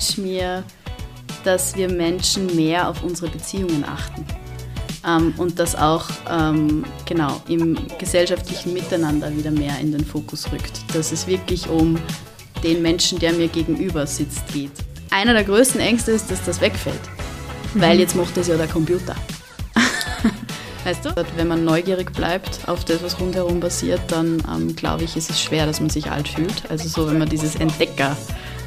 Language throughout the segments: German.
wünsche mir, dass wir Menschen mehr auf unsere Beziehungen achten. Ähm, und das auch ähm, genau im gesellschaftlichen Miteinander wieder mehr in den Fokus rückt. Dass es wirklich um den Menschen, der mir gegenüber sitzt, geht. Einer der größten Ängste ist, dass das wegfällt, mhm. weil jetzt macht das ja der Computer. Weißt du, wenn man neugierig bleibt auf das, was rundherum passiert, dann ähm, glaube ich, ist es schwer, dass man sich alt fühlt. Also so, wenn man dieses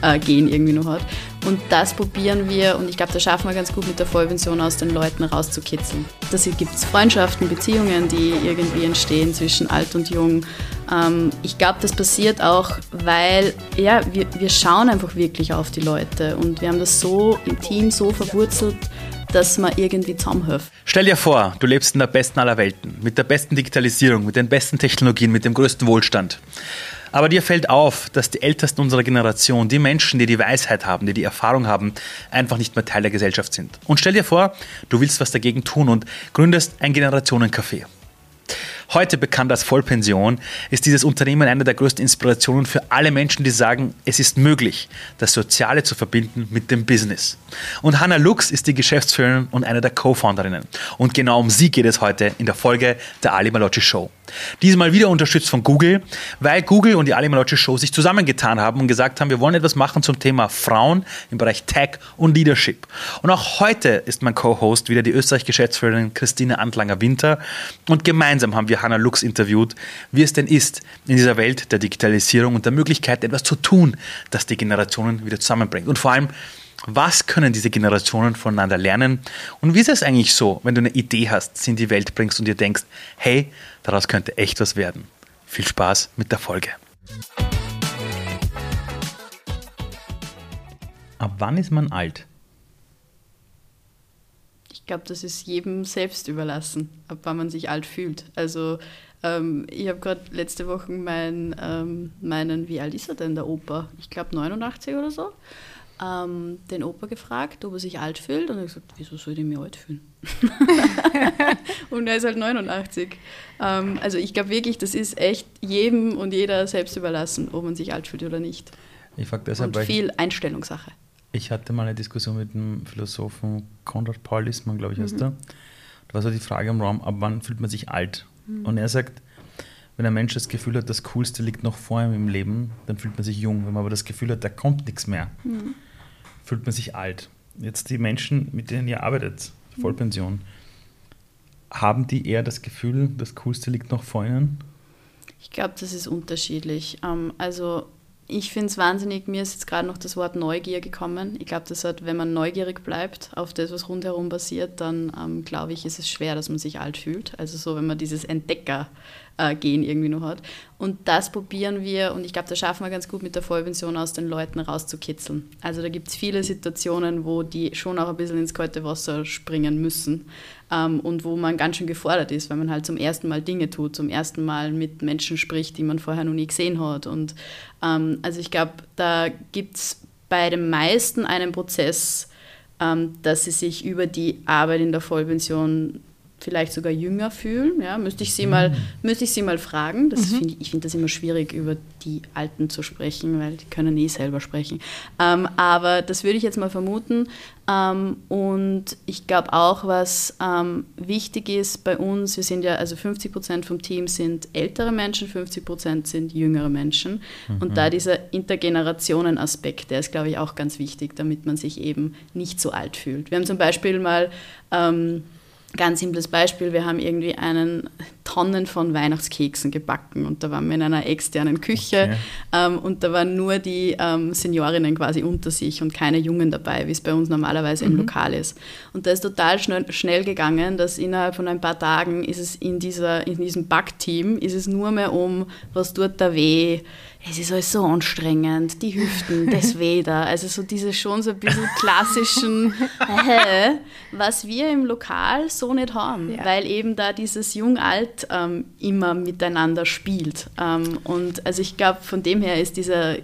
Entdecker-Gehen irgendwie noch hat. Und das probieren wir und ich glaube, das schaffen wir ganz gut mit der Vollpension aus den Leuten rauszukitzeln. Da gibt es Freundschaften, Beziehungen, die irgendwie entstehen zwischen alt und jung. Ähm, ich glaube, das passiert auch, weil ja, wir, wir schauen einfach wirklich auf die Leute und wir haben das so im Team so verwurzelt, dass man irgendwie zusammenhilft. Stell dir vor, du lebst in der besten aller Welten, mit der besten Digitalisierung, mit den besten Technologien, mit dem größten Wohlstand. Aber dir fällt auf, dass die Ältesten unserer Generation, die Menschen, die die Weisheit haben, die die Erfahrung haben, einfach nicht mehr Teil der Gesellschaft sind. Und stell dir vor, du willst was dagegen tun und gründest ein Generationencafé. Heute bekannt als Vollpension, ist dieses Unternehmen eine der größten Inspirationen für alle Menschen, die sagen, es ist möglich, das Soziale zu verbinden mit dem Business. Und Hannah Lux ist die Geschäftsführerin und eine der Co-Founderinnen. Und genau um sie geht es heute in der Folge der Ali Malocci Show. Diesmal wieder unterstützt von Google, weil Google und die Ali Malocci Show sich zusammengetan haben und gesagt haben, wir wollen etwas machen zum Thema Frauen im Bereich Tech und Leadership. Und auch heute ist mein Co-Host wieder die Österreich-Geschäftsführerin Christine Antlanger-Winter und gemeinsam haben wir Hannah Lux interviewt, wie es denn ist, in dieser Welt der Digitalisierung und der Möglichkeit, etwas zu tun, das die Generationen wieder zusammenbringt. Und vor allem, was können diese Generationen voneinander lernen? Und wie ist es eigentlich so, wenn du eine Idee hast, sie in die Welt bringst und dir denkst, hey, daraus könnte echt was werden? Viel Spaß mit der Folge. Ab wann ist man alt? Ich glaube, das ist jedem selbst überlassen, ab wann man sich alt fühlt. Also ähm, ich habe gerade letzte Woche mein, ähm, meinen, wie alt ist er denn, der Opa? Ich glaube 89 oder so. Ähm, den Opa gefragt, ob er sich alt fühlt. Und er hat gesagt, wieso soll ich mich alt fühlen? und er ist halt 89. Ähm, also ich glaube wirklich, das ist echt jedem und jeder selbst überlassen, ob man sich alt fühlt oder nicht. Ich frage deshalb, und viel Einstellungssache. Ich hatte mal eine Diskussion mit dem Philosophen Konrad Paul Lissmann, glaube ich, heißt mhm. er. Da war so die Frage im Raum, ab wann fühlt man sich alt? Mhm. Und er sagt, wenn ein Mensch das Gefühl hat, das Coolste liegt noch vor ihm im Leben, dann fühlt man sich jung. Wenn man aber das Gefühl hat, da kommt nichts mehr, mhm. fühlt man sich alt. Jetzt die Menschen, mit denen ihr arbeitet, mhm. Vollpension, haben die eher das Gefühl, das Coolste liegt noch vor ihnen? Ich glaube, das ist unterschiedlich. Ähm, also ich finde es wahnsinnig, mir ist jetzt gerade noch das Wort Neugier gekommen. Ich glaube, das hat, wenn man neugierig bleibt auf das, was rundherum passiert, dann ähm, glaube ich, ist es schwer, dass man sich alt fühlt. Also so, wenn man dieses Entdecker äh, gehen irgendwie noch hat. Und das probieren wir, und ich glaube, das schaffen wir ganz gut mit der Vollpension aus den Leuten rauszukitzeln. Also da gibt es viele Situationen, wo die schon auch ein bisschen ins kalte Wasser springen müssen ähm, und wo man ganz schön gefordert ist, weil man halt zum ersten Mal Dinge tut, zum ersten Mal mit Menschen spricht, die man vorher noch nie gesehen hat. Und ähm, also ich glaube, da gibt es bei den meisten einen Prozess, ähm, dass sie sich über die Arbeit in der Vollpension vielleicht sogar jünger fühlen. Ja, müsste ich sie mal, mhm. müsste ich sie mal fragen. Das mhm. find, ich finde das immer schwierig, über die Alten zu sprechen, weil die können nie selber sprechen. Ähm, aber das würde ich jetzt mal vermuten. Ähm, und ich glaube auch, was ähm, wichtig ist bei uns, wir sind ja, also 50 Prozent vom Team sind ältere Menschen, 50 Prozent sind jüngere Menschen. Mhm. Und da dieser Intergenerationen-Aspekt, der ist, glaube ich, auch ganz wichtig, damit man sich eben nicht so alt fühlt. Wir haben zum Beispiel mal ähm, Ganz simples Beispiel, wir haben irgendwie einen Tonnen von Weihnachtskeksen gebacken und da waren wir in einer externen Küche okay. ähm, und da waren nur die ähm, Seniorinnen quasi unter sich und keine Jungen dabei, wie es bei uns normalerweise mhm. im Lokal ist. Und da ist total schnell, schnell gegangen, dass innerhalb von ein paar Tagen ist es in, dieser, in diesem Backteam, ist es nur mehr um, was tut da weh, es ist alles so anstrengend, die Hüften, das Weder. Also so diese schon so ein bisschen klassischen, was wir im Lokal so nicht haben, ja. weil eben da dieses Jung-Alt ähm, immer miteinander spielt. Ähm, und also ich glaube, von dem her ist dieser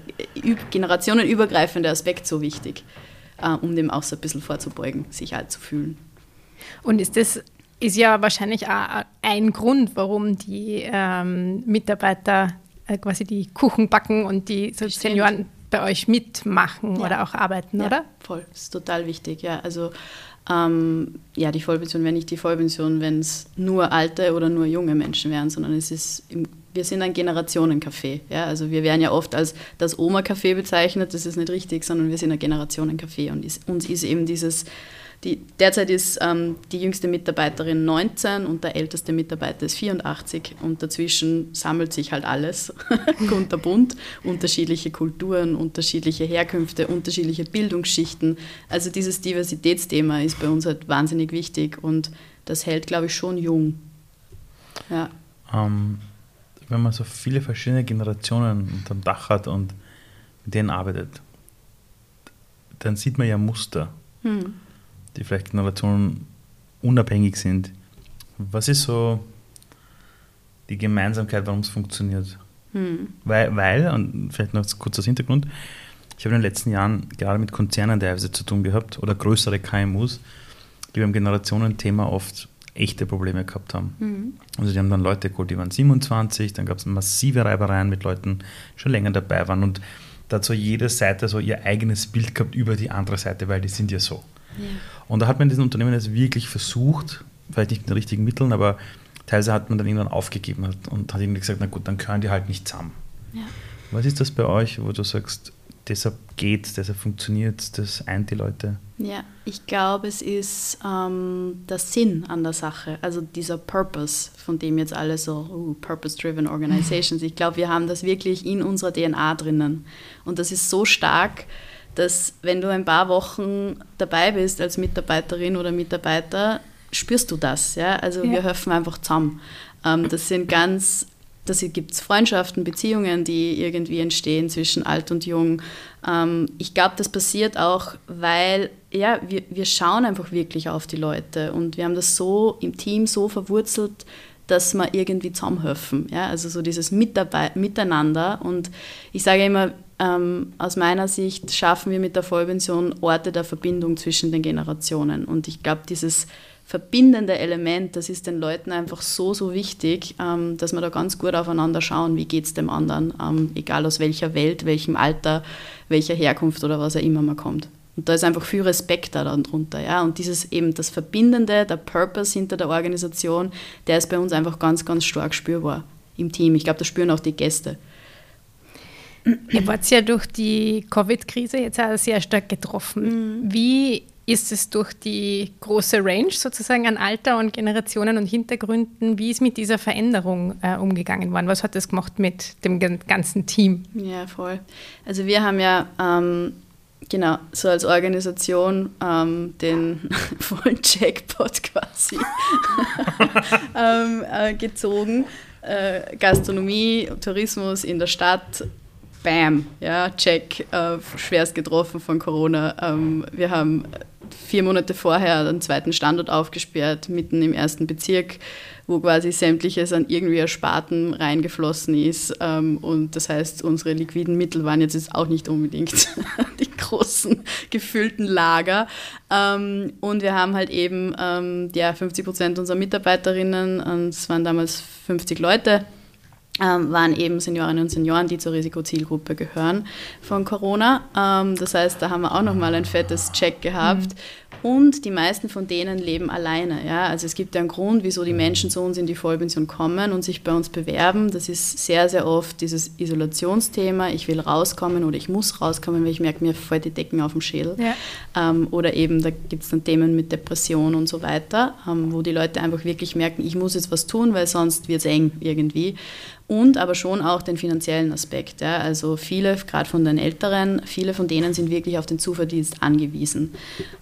generationenübergreifende Aspekt so wichtig, äh, um dem auch so ein bisschen vorzubeugen, sich alt zu fühlen. Und ist das ist ja wahrscheinlich auch ein Grund, warum die ähm, Mitarbeiter äh, quasi die Kuchen backen und die so Senioren bei euch mitmachen ja. oder auch arbeiten, ja, oder? Voll, das ist total wichtig, ja. Also ähm, ja, die Vollpension wäre nicht die Vollpension, wenn es nur alte oder nur junge Menschen wären, sondern es ist im, wir sind ein Generationencafé. Ja? Also wir werden ja oft als das Oma-Café bezeichnet, das ist nicht richtig, sondern wir sind ein Generationencafé und ist, uns ist eben dieses die, derzeit ist ähm, die jüngste Mitarbeiterin 19 und der älteste Mitarbeiter ist 84 und dazwischen sammelt sich halt alles kunterbunt, unterschiedliche Kulturen, unterschiedliche Herkünfte, unterschiedliche Bildungsschichten. Also dieses Diversitätsthema ist bei uns halt wahnsinnig wichtig und das hält, glaube ich, schon jung. Ja. Ähm, wenn man so viele verschiedene Generationen unter dem Dach hat und mit denen arbeitet, dann sieht man ja Muster. Hm die vielleicht Generationen unabhängig sind. Was ist so die Gemeinsamkeit, warum es funktioniert? Hm. Weil, weil, und vielleicht noch kurz als Hintergrund, ich habe in den letzten Jahren gerade mit Konzernen teilweise zu tun gehabt oder größere KMUs, die beim Generationenthema oft echte Probleme gehabt haben. Mhm. Also die haben dann Leute geholt, die waren 27, dann gab es massive Reibereien mit Leuten, die schon länger dabei waren und da hat so jede Seite so ihr eigenes Bild gehabt über die andere Seite, weil die sind ja so. Ja. Und da hat man in diesen Unternehmen jetzt wirklich versucht, vielleicht nicht mit den richtigen Mitteln, aber teilweise hat man dann irgendwann aufgegeben und hat irgendwie gesagt, na gut, dann gehören die halt nicht zusammen. Ja. Was ist das bei euch, wo du sagst, deshalb geht deshalb funktioniert das eint die Leute? Ja, ich glaube, es ist ähm, der Sinn an der Sache, also dieser Purpose, von dem jetzt alle so, uh, Purpose-Driven Organizations, ich glaube, wir haben das wirklich in unserer DNA drinnen. Und das ist so stark, dass wenn du ein paar Wochen dabei bist als Mitarbeiterin oder Mitarbeiter, spürst du das. Ja? Also ja. wir helfen einfach zusammen. Ähm, das sind ganz, das gibt es Freundschaften, Beziehungen, die irgendwie entstehen zwischen alt und jung. Ähm, ich glaube, das passiert auch, weil ja, wir, wir schauen einfach wirklich auf die Leute und wir haben das so im Team so verwurzelt, dass wir irgendwie zusammenhelfen. Ja? Also so dieses Mitarbeit Miteinander. Und ich sage immer, ähm, aus meiner Sicht schaffen wir mit der Vollpension Orte der Verbindung zwischen den Generationen. Und ich glaube, dieses verbindende Element, das ist den Leuten einfach so, so wichtig, ähm, dass wir da ganz gut aufeinander schauen, wie geht es dem anderen, ähm, egal aus welcher Welt, welchem Alter, welcher Herkunft oder was auch immer man kommt. Und da ist einfach viel Respekt da drunter. Ja? Und dieses eben das Verbindende, der Purpose hinter der Organisation, der ist bei uns einfach ganz, ganz stark spürbar im Team. Ich glaube, das spüren auch die Gäste. Ihr wart ja durch die Covid-Krise jetzt auch sehr stark getroffen. Mhm. Wie ist es durch die große Range sozusagen an Alter und Generationen und Hintergründen, wie ist mit dieser Veränderung äh, umgegangen worden? Was hat das gemacht mit dem ganzen Team? Ja, voll. Also wir haben ja ähm, genau so als Organisation ähm, den vollen Jackpot quasi ähm, äh, gezogen. Äh, Gastronomie, Tourismus in der Stadt bam, ja, check, äh, schwerst getroffen von Corona. Ähm, wir haben vier Monate vorher einen zweiten Standort aufgesperrt, mitten im ersten Bezirk, wo quasi sämtliches an irgendwie Ersparten reingeflossen ist. Ähm, und das heißt, unsere liquiden Mittel waren jetzt auch nicht unbedingt die großen gefüllten Lager. Ähm, und wir haben halt eben ähm, ja, 50 Prozent unserer Mitarbeiterinnen, und es waren damals 50 Leute, waren eben Seniorinnen und Senioren, die zur Risikozielgruppe gehören von Corona. Ähm, das heißt, da haben wir auch nochmal ein fettes Check gehabt. Mhm. Und die meisten von denen leben alleine. Ja? Also es gibt ja einen Grund, wieso die Menschen zu uns in die Vollpension kommen und sich bei uns bewerben. Das ist sehr, sehr oft dieses Isolationsthema. Ich will rauskommen oder ich muss rauskommen, weil ich merke, mir fällt die Decken auf dem Schädel. Ja. Ähm, oder eben, da gibt es dann Themen mit Depression und so weiter, ähm, wo die Leute einfach wirklich merken, ich muss jetzt was tun, weil sonst wird es eng irgendwie und aber schon auch den finanziellen Aspekt. Ja. Also viele, gerade von den Älteren, viele von denen sind wirklich auf den Zuverdienst angewiesen.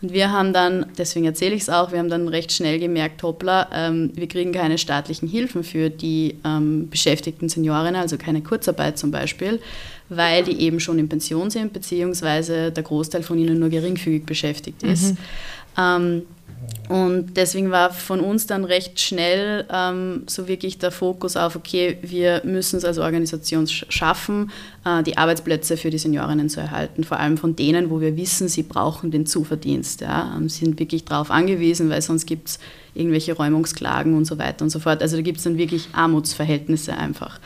Und wir haben dann, deswegen erzähle ich es auch, wir haben dann recht schnell gemerkt, hoppla, ähm, wir kriegen keine staatlichen Hilfen für die ähm, beschäftigten Seniorinnen, also keine Kurzarbeit zum Beispiel, weil die eben schon in Pension sind, beziehungsweise der Großteil von ihnen nur geringfügig beschäftigt ist. Mhm. Ähm, und deswegen war von uns dann recht schnell ähm, so wirklich der Fokus auf, okay, wir müssen es als Organisation schaffen, äh, die Arbeitsplätze für die Seniorinnen zu erhalten, vor allem von denen, wo wir wissen, sie brauchen den Zuverdienst. Ja. Ähm, sie sind wirklich darauf angewiesen, weil sonst gibt es irgendwelche Räumungsklagen und so weiter und so fort. Also da gibt es dann wirklich Armutsverhältnisse einfach.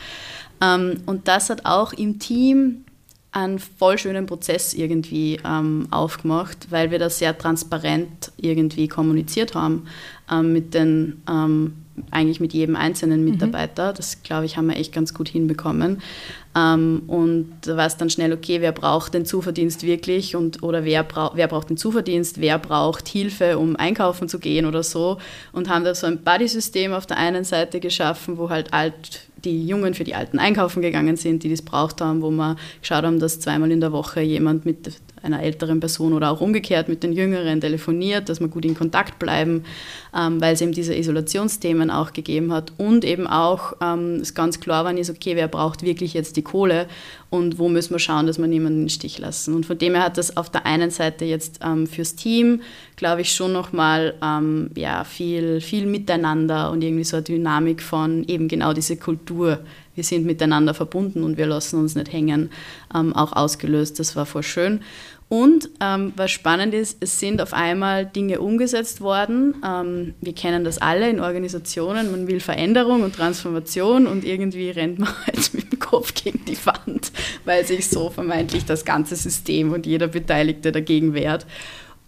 Ähm, und das hat auch im Team einen voll schönen Prozess irgendwie ähm, aufgemacht, weil wir das sehr transparent irgendwie kommuniziert haben ähm, mit den ähm, eigentlich mit jedem einzelnen mhm. Mitarbeiter. Mhm. Das, glaube ich, haben wir echt ganz gut hinbekommen. Ähm, und da war es dann schnell, okay, wer braucht den Zuverdienst wirklich und oder wer, brauch, wer braucht den Zuverdienst, wer braucht Hilfe, um einkaufen zu gehen oder so. Und haben da so ein Buddy-System auf der einen Seite geschaffen, wo halt alt die Jungen für die Alten einkaufen gegangen sind, die das braucht haben, wo wir geschaut haben, dass zweimal in der Woche jemand mit einer älteren Person oder auch umgekehrt mit den Jüngeren telefoniert, dass wir gut in Kontakt bleiben, ähm, weil es eben diese Isolationsthemen auch gegeben hat und eben auch ähm, es ganz klar war, ist, okay, wer braucht wirklich jetzt die Kohle und wo müssen wir schauen, dass wir niemanden den Stich lassen. Und von dem her hat das auf der einen Seite jetzt ähm, fürs Team, glaube ich, schon nochmal ähm, ja, viel, viel Miteinander und irgendwie so eine Dynamik von eben genau diese Kultur wir sind miteinander verbunden und wir lassen uns nicht hängen, ähm, auch ausgelöst. Das war voll schön. Und ähm, was spannend ist, es sind auf einmal Dinge umgesetzt worden. Ähm, wir kennen das alle in Organisationen. Man will Veränderung und Transformation und irgendwie rennt man halt mit dem Kopf gegen die Wand, weil sich so vermeintlich das ganze System und jeder Beteiligte dagegen wehrt.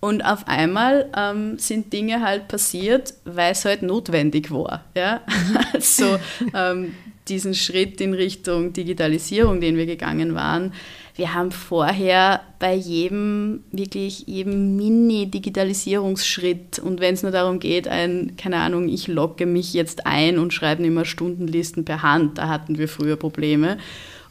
Und auf einmal ähm, sind Dinge halt passiert, weil es halt notwendig war. Ja? also ähm, diesen Schritt in Richtung Digitalisierung, den wir gegangen waren, wir haben vorher bei jedem, wirklich jedem Mini-Digitalisierungsschritt und wenn es nur darum geht, ein, keine Ahnung, ich logge mich jetzt ein und schreibe immer Stundenlisten per Hand, da hatten wir früher Probleme.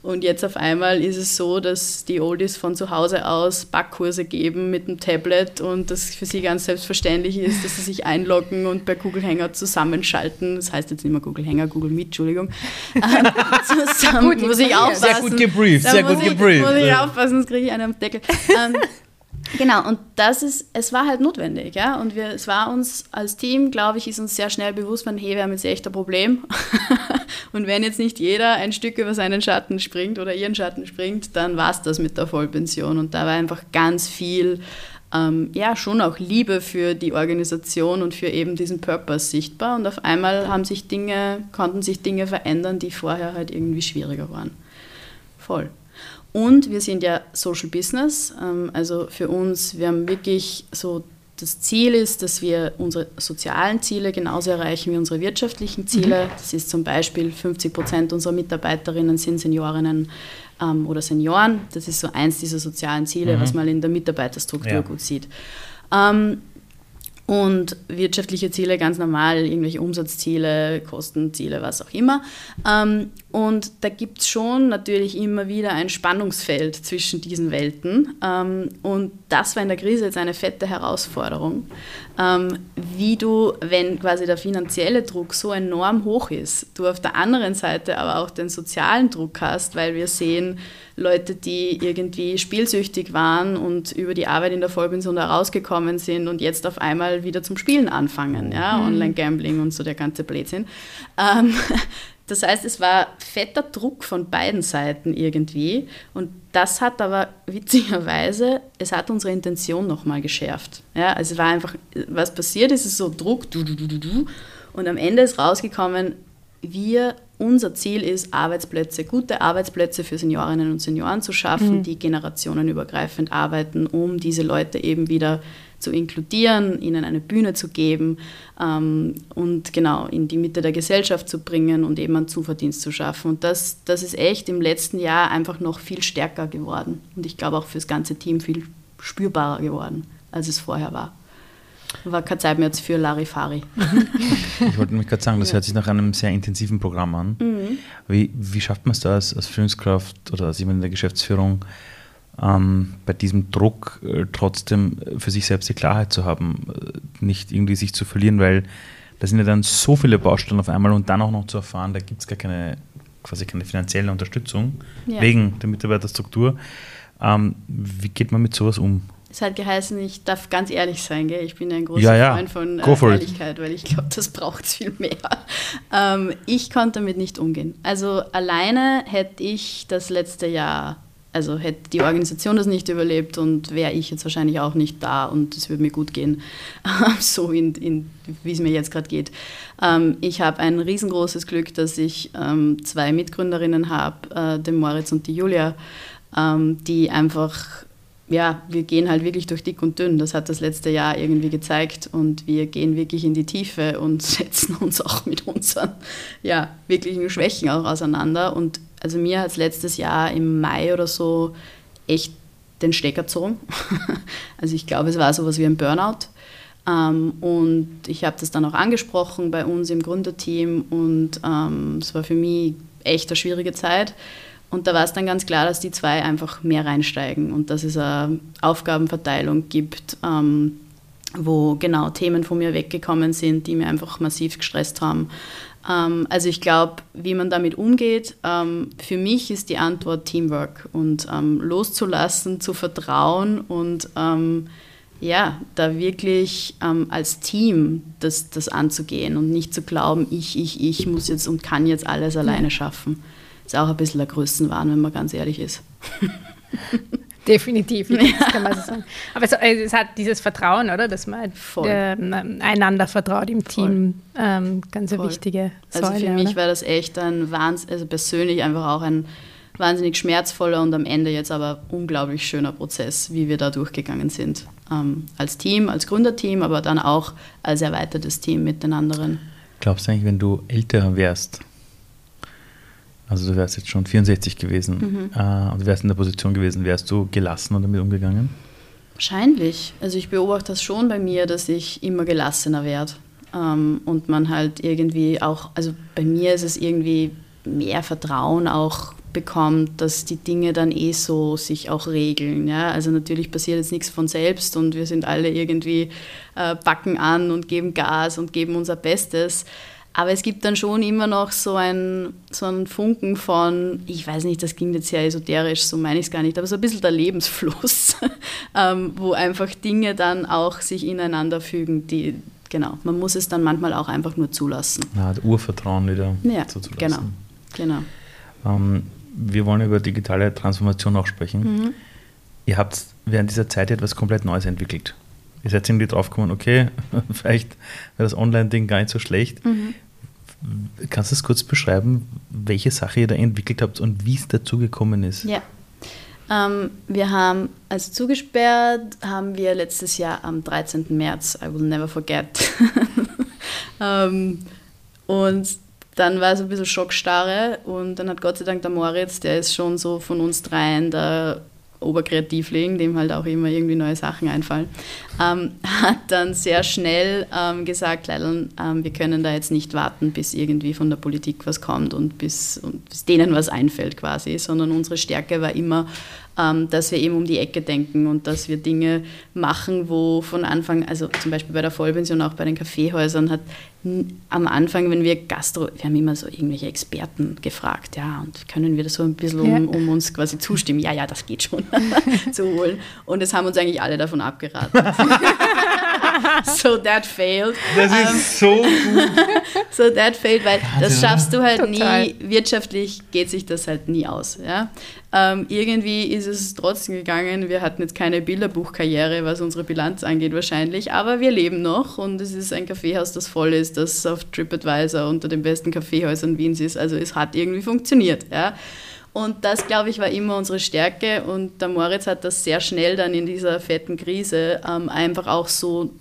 Und jetzt auf einmal ist es so, dass die Oldies von zu Hause aus Backkurse geben mit dem Tablet und das für sie ganz selbstverständlich ist, dass sie sich einloggen und per Google Hangout zusammenschalten. Das heißt jetzt nicht mehr Google Hangout, Google Meet, Entschuldigung. Ähm, zusammen muss ich aufpassen. Sehr gut gebrieft, sehr gut gebrieft. Muss ich aufpassen, sonst kriege ich einen am Deckel. Ähm, Genau, und das ist, es war halt notwendig, ja. Und wir, es war uns als Team, glaube ich, ist uns sehr schnell bewusst, man, hey, wir haben jetzt echt ein Problem. und wenn jetzt nicht jeder ein Stück über seinen Schatten springt oder ihren Schatten springt, dann war es das mit der Vollpension. Und da war einfach ganz viel, ähm, ja, schon auch Liebe für die Organisation und für eben diesen Purpose sichtbar. Und auf einmal haben sich Dinge, konnten sich Dinge verändern, die vorher halt irgendwie schwieriger waren. Voll. Und wir sind ja Social Business. Ähm, also für uns, wir haben wirklich so, das Ziel ist, dass wir unsere sozialen Ziele genauso erreichen wie unsere wirtschaftlichen Ziele. Mhm. Das ist zum Beispiel 50 Prozent unserer Mitarbeiterinnen sind Seniorinnen ähm, oder Senioren. Das ist so eins dieser sozialen Ziele, mhm. was man in der Mitarbeiterstruktur ja. gut sieht. Ähm, und wirtschaftliche Ziele ganz normal, irgendwelche Umsatzziele, Kostenziele, was auch immer. Ähm, und da gibt es schon natürlich immer wieder ein Spannungsfeld zwischen diesen Welten. Ähm, und das war in der Krise jetzt eine fette Herausforderung, ähm, wie du, wenn quasi der finanzielle Druck so enorm hoch ist, du auf der anderen Seite aber auch den sozialen Druck hast, weil wir sehen, Leute, die irgendwie spielsüchtig waren und über die Arbeit in der Vollpension da rausgekommen sind und jetzt auf einmal wieder zum Spielen anfangen, ja, mhm. Online-Gambling und so der ganze Blödsinn. Ähm, das heißt, es war fetter Druck von beiden Seiten irgendwie und das hat aber witzigerweise, es hat unsere Intention nochmal geschärft. Ja, also es war einfach, was passiert ist, ist so Druck, du, du, du, du, du und am Ende ist rausgekommen, wir unser Ziel ist, Arbeitsplätze, gute Arbeitsplätze für Seniorinnen und Senioren zu schaffen, mhm. die generationenübergreifend arbeiten, um diese Leute eben wieder zu inkludieren, ihnen eine Bühne zu geben ähm, und genau in die Mitte der Gesellschaft zu bringen und eben einen Zuverdienst zu schaffen. Und das, das ist echt im letzten Jahr einfach noch viel stärker geworden und ich glaube auch für das ganze Team viel spürbarer geworden, als es vorher war. War keine Zeit mehr jetzt für Larifari. ich wollte mich gerade sagen, das ja. hört sich nach einem sehr intensiven Programm an. Mhm. Wie, wie schafft man es da als, als Führungskraft oder als jemand in der Geschäftsführung, ähm, bei diesem Druck äh, trotzdem für sich selbst die Klarheit zu haben, äh, nicht irgendwie sich zu verlieren, weil da sind ja dann so viele Baustellen auf einmal und dann auch noch zu erfahren, da gibt es gar keine, quasi keine finanzielle Unterstützung ja. wegen der Mitarbeiterstruktur. Ähm, wie geht man mit sowas um? Es hat geheißen, ich darf ganz ehrlich sein, gell? ich bin ein großer ja, ja. Freund von äh, Ehrlichkeit, weil ich glaube, das braucht es viel mehr. Ähm, ich konnte damit nicht umgehen. Also alleine hätte ich das letzte Jahr, also hätte die Organisation das nicht überlebt und wäre ich jetzt wahrscheinlich auch nicht da und es würde mir gut gehen, so in, in wie es mir jetzt gerade geht. Ähm, ich habe ein riesengroßes Glück, dass ich ähm, zwei Mitgründerinnen habe, äh, den Moritz und die Julia ähm, die einfach ja, wir gehen halt wirklich durch dick und dünn. Das hat das letzte Jahr irgendwie gezeigt und wir gehen wirklich in die Tiefe und setzen uns auch mit unseren ja, wirklichen Schwächen auch auseinander. Und also mir hat es letztes Jahr im Mai oder so echt den Stecker gezogen. also ich glaube, es war sowas wie ein Burnout. Ähm, und ich habe das dann auch angesprochen bei uns im Gründerteam und ähm, es war für mich echt eine schwierige Zeit. Und da war es dann ganz klar, dass die zwei einfach mehr reinsteigen und dass es eine Aufgabenverteilung gibt, ähm, wo genau Themen von mir weggekommen sind, die mir einfach massiv gestresst haben. Ähm, also ich glaube, wie man damit umgeht, ähm, für mich ist die Antwort Teamwork und ähm, loszulassen, zu vertrauen und ähm, ja, da wirklich ähm, als Team das, das anzugehen und nicht zu glauben, ich, ich, ich muss jetzt und kann jetzt alles alleine schaffen ist auch ein bisschen ein Größenwahn, wenn man ganz ehrlich ist. Definitiv, ja. kann man so sagen. Aber es, es, hat dieses Vertrauen, oder? Dass man äh, einander vertraut im Team. Ähm, ganz eine wichtige Säule. Also für mich war das echt ein Wahnsinn, also persönlich einfach auch ein wahnsinnig schmerzvoller und am Ende jetzt aber unglaublich schöner Prozess, wie wir da durchgegangen sind. Ähm, als Team, als Gründerteam, aber dann auch als erweitertes Team mit den anderen. Glaubst du eigentlich, wenn du älter wärst, also du wärst jetzt schon 64 gewesen mhm. äh, du wärst in der Position gewesen, wärst du gelassen damit umgegangen? Wahrscheinlich. Also ich beobachte das schon bei mir, dass ich immer gelassener werde. Ähm, und man halt irgendwie auch, also bei mir ist es irgendwie mehr Vertrauen auch bekommt, dass die Dinge dann eh so sich auch regeln. Ja? Also natürlich passiert jetzt nichts von selbst und wir sind alle irgendwie äh, backen an und geben Gas und geben unser Bestes. Aber es gibt dann schon immer noch so einen, so einen Funken von, ich weiß nicht, das klingt jetzt sehr esoterisch, so meine ich es gar nicht, aber so ein bisschen der Lebensfluss, ähm, wo einfach Dinge dann auch sich ineinander fügen, die, genau, man muss es dann manchmal auch einfach nur zulassen. Ja, Urvertrauen wieder ja, zuzulassen. Genau, genau. Ähm, wir wollen über digitale Transformation auch sprechen. Mhm. Ihr habt während dieser Zeit etwas komplett Neues entwickelt. Ihr seid irgendwie drauf gekommen, okay, vielleicht wäre das Online-Ding gar nicht so schlecht. Mhm. Kannst du es kurz beschreiben, welche Sache ihr da entwickelt habt und wie es dazu gekommen ist? Ja. Ähm, wir haben, also zugesperrt haben wir letztes Jahr am 13. März, I will never forget. ähm, und dann war es ein bisschen Schockstarre und dann hat Gott sei Dank der Moritz, der ist schon so von uns dreien der Oberkreativling, dem halt auch immer irgendwie neue Sachen einfallen, ähm, hat dann sehr schnell ähm, gesagt, leider, ähm, wir können da jetzt nicht warten, bis irgendwie von der Politik was kommt und bis, und bis denen was einfällt quasi, sondern unsere Stärke war immer, dass wir eben um die Ecke denken und dass wir Dinge machen, wo von Anfang, also zum Beispiel bei der Vollpension, auch bei den Kaffeehäusern, hat am Anfang, wenn wir Gastro, wir haben immer so irgendwelche Experten gefragt, ja, und können wir das so ein bisschen um, um uns quasi zustimmen? Ja, ja, das geht schon zu holen. Und es haben uns eigentlich alle davon abgeraten. so that failed. Das ist um, ähm, so gut. so that failed, weil das schaffst du halt Total. nie, wirtschaftlich geht sich das halt nie aus. Ja? Ähm, irgendwie ist es trotzdem gegangen. Wir hatten jetzt keine Bilderbuchkarriere, was unsere Bilanz angeht wahrscheinlich, aber wir leben noch und es ist ein Kaffeehaus, das voll ist, das auf TripAdvisor unter den besten Kaffeehäusern Wiens ist. Also es hat irgendwie funktioniert. Ja? Und das, glaube ich, war immer unsere Stärke. Und der Moritz hat das sehr schnell dann in dieser fetten Krise ähm, einfach auch so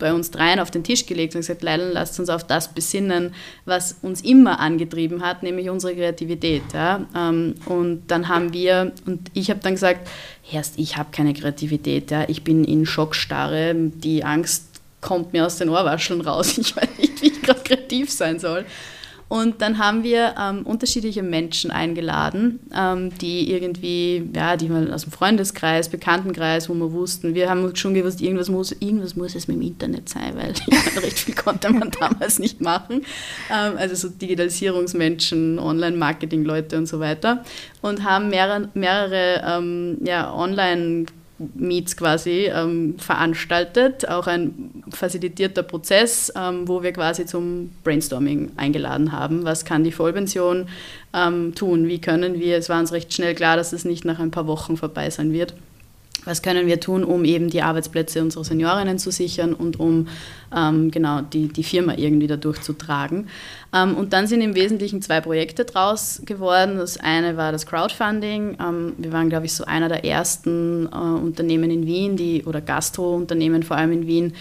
bei uns dreien auf den Tisch gelegt und gesagt, Leila, lasst uns auf das besinnen, was uns immer angetrieben hat, nämlich unsere Kreativität. Ja? Ähm, und dann haben wir, und ich habe dann gesagt, erst ich habe keine Kreativität, ja? ich bin in Schockstarre, die Angst kommt mir aus den Ohrwascheln raus, ich weiß nicht, wie ich gerade kreativ sein soll. Und dann haben wir ähm, unterschiedliche Menschen eingeladen, ähm, die irgendwie, ja, die mal aus dem Freundeskreis, Bekanntenkreis, wo wir wussten, wir haben schon gewusst, irgendwas muss, irgendwas muss es mit dem Internet sein, weil recht viel konnte man damals nicht machen. Ähm, also so Digitalisierungsmenschen, Online-Marketing-Leute und so weiter. Und haben mehrere, mehrere ähm, ja, Online- Meets quasi ähm, veranstaltet, auch ein facilitierter Prozess, ähm, wo wir quasi zum Brainstorming eingeladen haben. Was kann die Vollpension ähm, tun? Wie können wir? Es war uns recht schnell klar, dass es nicht nach ein paar Wochen vorbei sein wird. Was können wir tun, um eben die Arbeitsplätze unserer Seniorinnen zu sichern und um ähm, genau die, die Firma irgendwie dadurch zu tragen. Ähm, und dann sind im Wesentlichen zwei Projekte draus geworden. Das eine war das Crowdfunding. Ähm, wir waren, glaube ich, so einer der ersten äh, Unternehmen in Wien, die, oder Gastro-Unternehmen vor allem in Wien,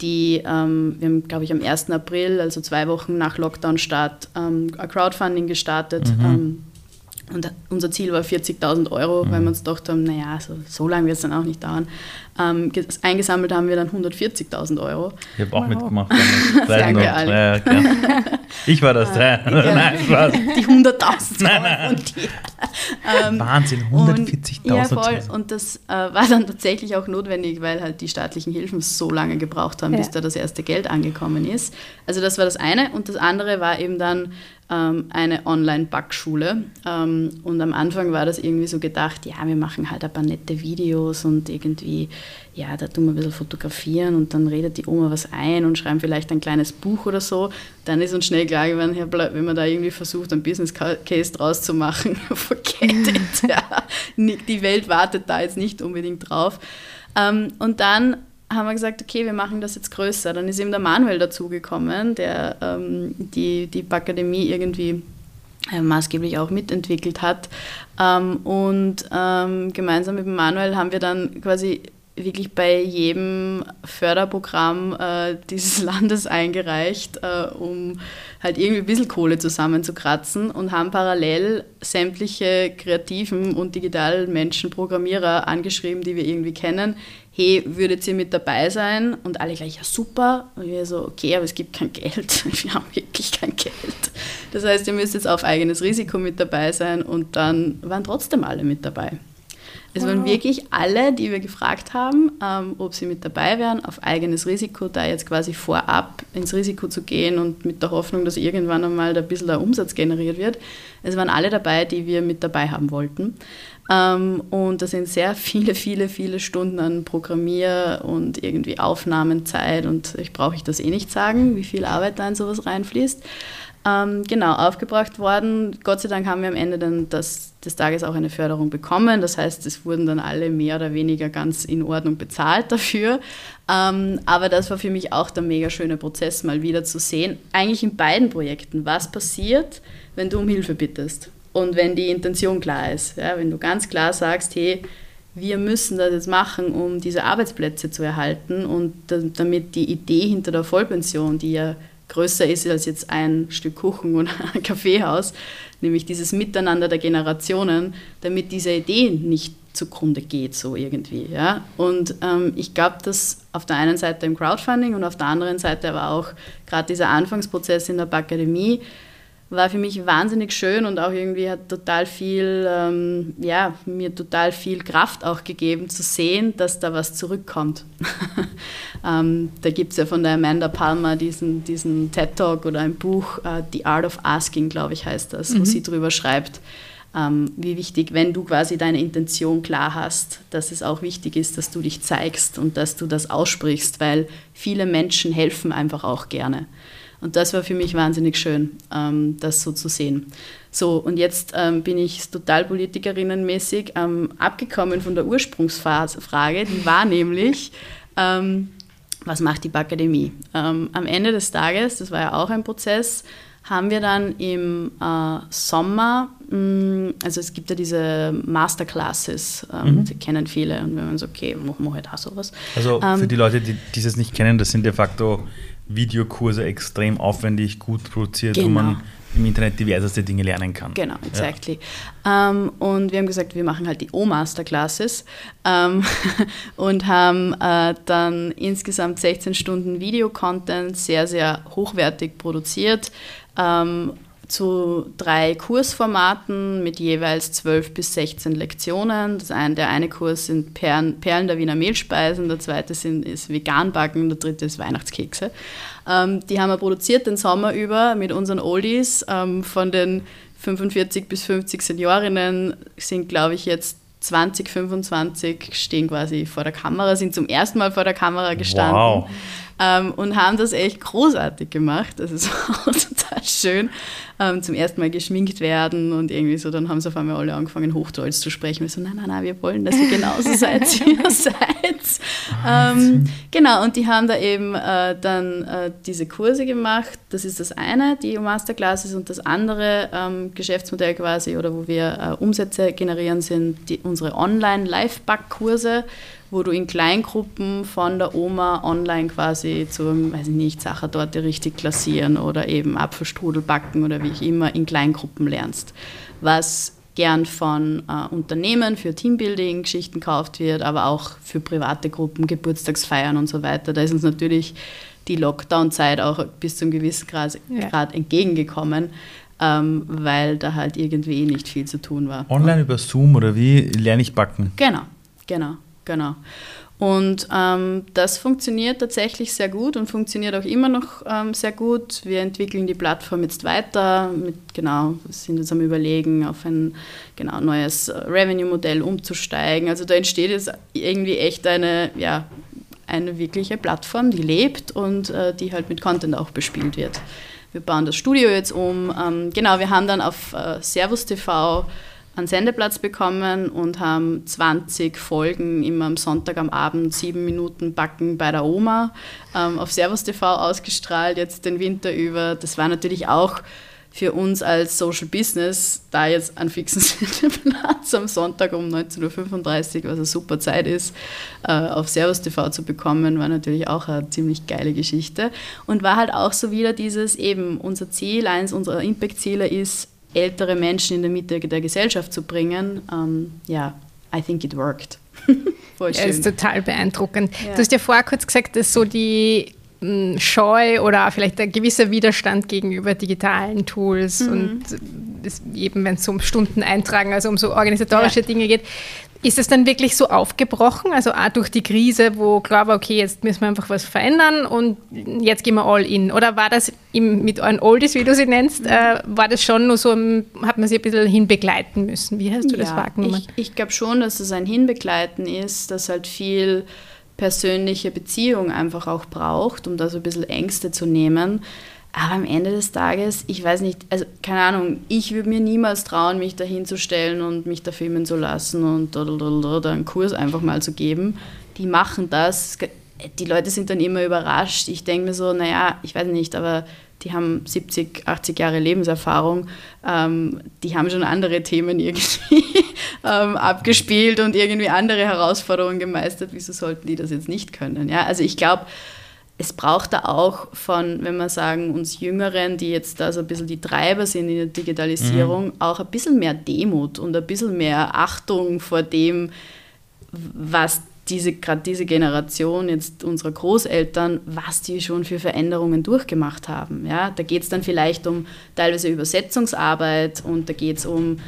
die, ähm, wir haben, glaube ich, am 1. April, also zwei Wochen nach Lockdown-Start, ähm, ein Crowdfunding gestartet. Mhm ähm, und unser Ziel war 40.000 Euro, mhm. weil wir uns gedacht haben, naja, so, so lange wird es dann auch nicht dauern. Ähm, eingesammelt haben wir dann 140.000 Euro. Ich habe auch wow. mitgemacht. Danke, alle. Ja, ja, ich war das. Ja. Nein, Spaß. Die 100.000 nein, nein. Ähm, Wahnsinn, 140.000. Ja, voll. Und das äh, war dann tatsächlich auch notwendig, weil halt die staatlichen Hilfen so lange gebraucht haben, bis da das erste Geld angekommen ist. Also das war das eine. Und das andere war eben dann ähm, eine Online-Backschule. Ähm, und am Anfang war das irgendwie so gedacht, ja, wir machen halt ein paar nette Videos und irgendwie, ja, da tun wir ein bisschen fotografieren und dann redet die Oma was ein und schreiben vielleicht ein kleines Buch oder so. Dann ist uns schnell klar geworden, wenn man da irgendwie versucht, einen Business Case draus zu machen, forget it. Ja. Die Welt wartet da jetzt nicht unbedingt drauf. Ähm, und dann haben wir gesagt, okay, wir machen das jetzt größer. Dann ist eben der Manuel dazugekommen, der ähm, die, die Bakademie irgendwie äh, maßgeblich auch mitentwickelt hat. Ähm, und ähm, gemeinsam mit dem Manuel haben wir dann quasi wirklich bei jedem Förderprogramm äh, dieses Landes eingereicht, äh, um halt irgendwie ein bisschen Kohle zusammenzukratzen und haben parallel sämtliche kreativen und digitalen Menschen, Programmierer angeschrieben, die wir irgendwie kennen, hey, würdet ihr mit dabei sein? Und alle gleich, ja super. Und wir so, okay, aber es gibt kein Geld. Wir haben wirklich kein Geld. Das heißt, ihr müsst jetzt auf eigenes Risiko mit dabei sein. Und dann waren trotzdem alle mit dabei. Es wow. waren wirklich alle, die wir gefragt haben, ähm, ob sie mit dabei wären, auf eigenes Risiko, da jetzt quasi vorab ins Risiko zu gehen und mit der Hoffnung, dass irgendwann einmal da ein bisschen der Umsatz generiert wird. Es waren alle dabei, die wir mit dabei haben wollten. Ähm, und da sind sehr viele, viele, viele Stunden an Programmier- und irgendwie Aufnahmenzeit und ich brauche ich das eh nicht sagen, wie viel Arbeit da in sowas reinfließt. Ähm, genau, aufgebracht worden. Gott sei Dank haben wir am Ende dann das, des Tages auch eine Förderung bekommen. Das heißt, es wurden dann alle mehr oder weniger ganz in Ordnung bezahlt dafür. Ähm, aber das war für mich auch der mega schöne Prozess, mal wieder zu sehen, eigentlich in beiden Projekten, was passiert, wenn du um Hilfe bittest. Und wenn die Intention klar ist, ja, wenn du ganz klar sagst, hey, wir müssen das jetzt machen, um diese Arbeitsplätze zu erhalten und damit die Idee hinter der Vollpension, die ja größer ist als jetzt ein Stück Kuchen oder ein Kaffeehaus, nämlich dieses Miteinander der Generationen, damit diese Idee nicht zugrunde geht, so irgendwie. Ja? Und ähm, ich glaube, dass auf der einen Seite im Crowdfunding und auf der anderen Seite aber auch gerade dieser Anfangsprozess in der Akademie war für mich wahnsinnig schön und auch irgendwie hat total viel, ähm, ja, mir total viel Kraft auch gegeben zu sehen, dass da was zurückkommt. ähm, da gibt es ja von der Amanda Palmer diesen, diesen TED-Talk oder ein Buch, uh, The Art of Asking, glaube ich, heißt das, mhm. wo sie drüber schreibt, ähm, wie wichtig, wenn du quasi deine Intention klar hast, dass es auch wichtig ist, dass du dich zeigst und dass du das aussprichst, weil viele Menschen helfen einfach auch gerne. Und das war für mich wahnsinnig schön, ähm, das so zu sehen. So, und jetzt ähm, bin ich total politikerinnenmäßig ähm, abgekommen von der Ursprungsfrage. Die war nämlich, ähm, was macht die Bakademie? Ähm, am Ende des Tages, das war ja auch ein Prozess, haben wir dann im äh, Sommer, mh, mm, also es gibt ja diese Masterclasses, ähm, mhm. die kennen viele und wir haben so, okay, machen wir halt auch sowas. Also für die Leute, die dieses nicht kennen, das sind de facto Videokurse extrem aufwendig, gut produziert, genau. wo man im Internet diverseste Dinge lernen kann. Genau, exactly. Ja. Um, ähm, und wir haben gesagt, wir machen halt die O-Masterclasses um, ähm, und haben uh, dann insgesamt 16 Stunden Videocontent sehr, sehr hochwertig produziert. Um, ähm, zu drei Kursformaten mit jeweils 12 bis 16 Lektionen. Das eine, der eine Kurs sind Perlen, Perlen der Wiener Mehlspeisen, der zweite sind, ist Veganbacken, der dritte ist Weihnachtskekse. Ähm, die haben wir produziert den Sommer über mit unseren Oldies. Ähm, von den 45 bis 50 Seniorinnen sind, glaube ich, jetzt 20, 25 stehen quasi vor der Kamera, sind zum ersten Mal vor der Kamera gestanden. Wow. Ähm, und haben das echt großartig gemacht. Das ist auch total schön. ähm, zum ersten Mal geschminkt werden und irgendwie so, dann haben sie auf einmal alle angefangen, Hochdeutsch zu sprechen. Wir so, nein, nein, nein, wir wollen, dass ihr genauso seid, wie ihr seid. Ähm, genau, und die haben da eben äh, dann äh, diese Kurse gemacht. Das ist das eine, die Masterclasses und das andere ähm, Geschäftsmodell quasi oder wo wir äh, Umsätze generieren, sind die, unsere Online-Live-Back-Kurse wo du in Kleingruppen von der Oma online quasi zum, weiß ich nicht, Sachertorte richtig klassieren oder eben Apfelstrudel backen oder wie ich immer in Kleingruppen lernst. Was gern von äh, Unternehmen für Teambuilding Geschichten gekauft wird, aber auch für private Gruppen, Geburtstagsfeiern und so weiter. Da ist uns natürlich die Lockdown-Zeit auch bis zum gewissen Grad, ja. Grad entgegengekommen, ähm, weil da halt irgendwie nicht viel zu tun war. Online über Zoom oder wie lerne ich backen? Genau, genau. Genau. Und ähm, das funktioniert tatsächlich sehr gut und funktioniert auch immer noch ähm, sehr gut. Wir entwickeln die Plattform jetzt weiter, mit, genau, sind jetzt am Überlegen, auf ein genau, neues Revenue-Modell umzusteigen. Also da entsteht jetzt irgendwie echt eine, ja, eine wirkliche Plattform, die lebt und äh, die halt mit Content auch bespielt wird. Wir bauen das Studio jetzt um. Ähm, genau, wir haben dann auf äh, Servus TV einen Sendeplatz bekommen und haben 20 Folgen immer am Sonntag am Abend sieben Minuten Backen bei der Oma ähm, auf Servus TV ausgestrahlt, jetzt den Winter über. Das war natürlich auch für uns als Social Business, da jetzt einen fixen Sendeplatz am Sonntag um 19.35 Uhr, was eine super Zeit ist, äh, auf Servus TV zu bekommen, war natürlich auch eine ziemlich geile Geschichte. Und war halt auch so wieder dieses eben, unser Ziel, eins unserer Impact-Ziele ist, ältere Menschen in der Mitte der Gesellschaft zu bringen, ähm, ja, I think it worked. Voll schön. Ja, ist total beeindruckend. Ja. Du hast ja vorher kurz gesagt, dass so die hm, Scheu oder vielleicht ein gewisser Widerstand gegenüber digitalen Tools mhm. und das, eben wenn es um Stunden eintragen, also um so organisatorische ja. Dinge geht, ist es dann wirklich so aufgebrochen, also auch durch die Krise, wo klar war, okay, jetzt müssen wir einfach was verändern und jetzt gehen wir all in? Oder war das im, mit euren Oldies, wie du sie nennst, äh, war das schon nur so, hat man sie ein bisschen hinbegleiten müssen? Wie hast du ja, das wahrgenommen? Ich, ich glaube schon, dass es ein Hinbegleiten ist, dass halt viel persönliche Beziehung einfach auch braucht, um da so ein bisschen Ängste zu nehmen. Aber am Ende des Tages, ich weiß nicht, also keine Ahnung, ich würde mir niemals trauen, mich da hinzustellen und mich da filmen zu lassen und da, einen Kurs einfach mal zu geben. Die machen das. Die Leute sind dann immer überrascht. Ich denke mir so, naja, ich weiß nicht, aber die haben 70, 80 Jahre Lebenserfahrung, ähm, die haben schon andere Themen irgendwie ähm, abgespielt und irgendwie andere Herausforderungen gemeistert. Wieso sollten die das jetzt nicht können? Ja, also ich glaube, es braucht da auch von, wenn wir sagen, uns Jüngeren, die jetzt da so ein bisschen die Treiber sind in der Digitalisierung, mhm. auch ein bisschen mehr Demut und ein bisschen mehr Achtung vor dem, was diese, gerade diese Generation jetzt unserer Großeltern, was die schon für Veränderungen durchgemacht haben. Ja, da geht es dann vielleicht um teilweise Übersetzungsarbeit und da geht es um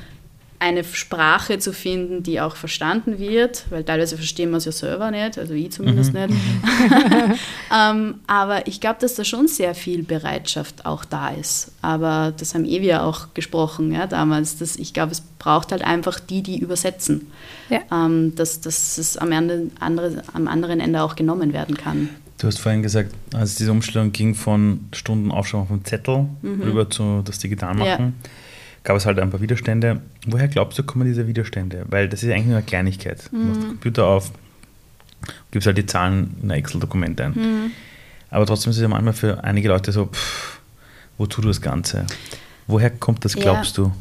eine Sprache zu finden, die auch verstanden wird, weil teilweise verstehen wir es ja selber nicht, also ich zumindest mhm. nicht. ähm, aber ich glaube, dass da schon sehr viel Bereitschaft auch da ist. Aber das haben eh wir auch gesprochen ja, damals, dass ich glaube, es braucht halt einfach die, die übersetzen, ja. ähm, dass, dass es am, Ende, andere, am anderen Ende auch genommen werden kann. Du hast vorhin gesagt, als diese Umstellung ging von Stunden Aufschreiben vom Zettel mhm. rüber zu das Digitalmachen. Ja gab es halt ein paar Widerstände. Woher glaubst du, kommen diese Widerstände? Weil das ist eigentlich nur eine Kleinigkeit. Du machst den mhm. Computer auf, gibst halt die Zahlen in ein Excel-Dokument ein. Mhm. Aber trotzdem ist es ja manchmal für einige Leute so, pff, wozu du das Ganze? Woher kommt das, glaubst ja. du?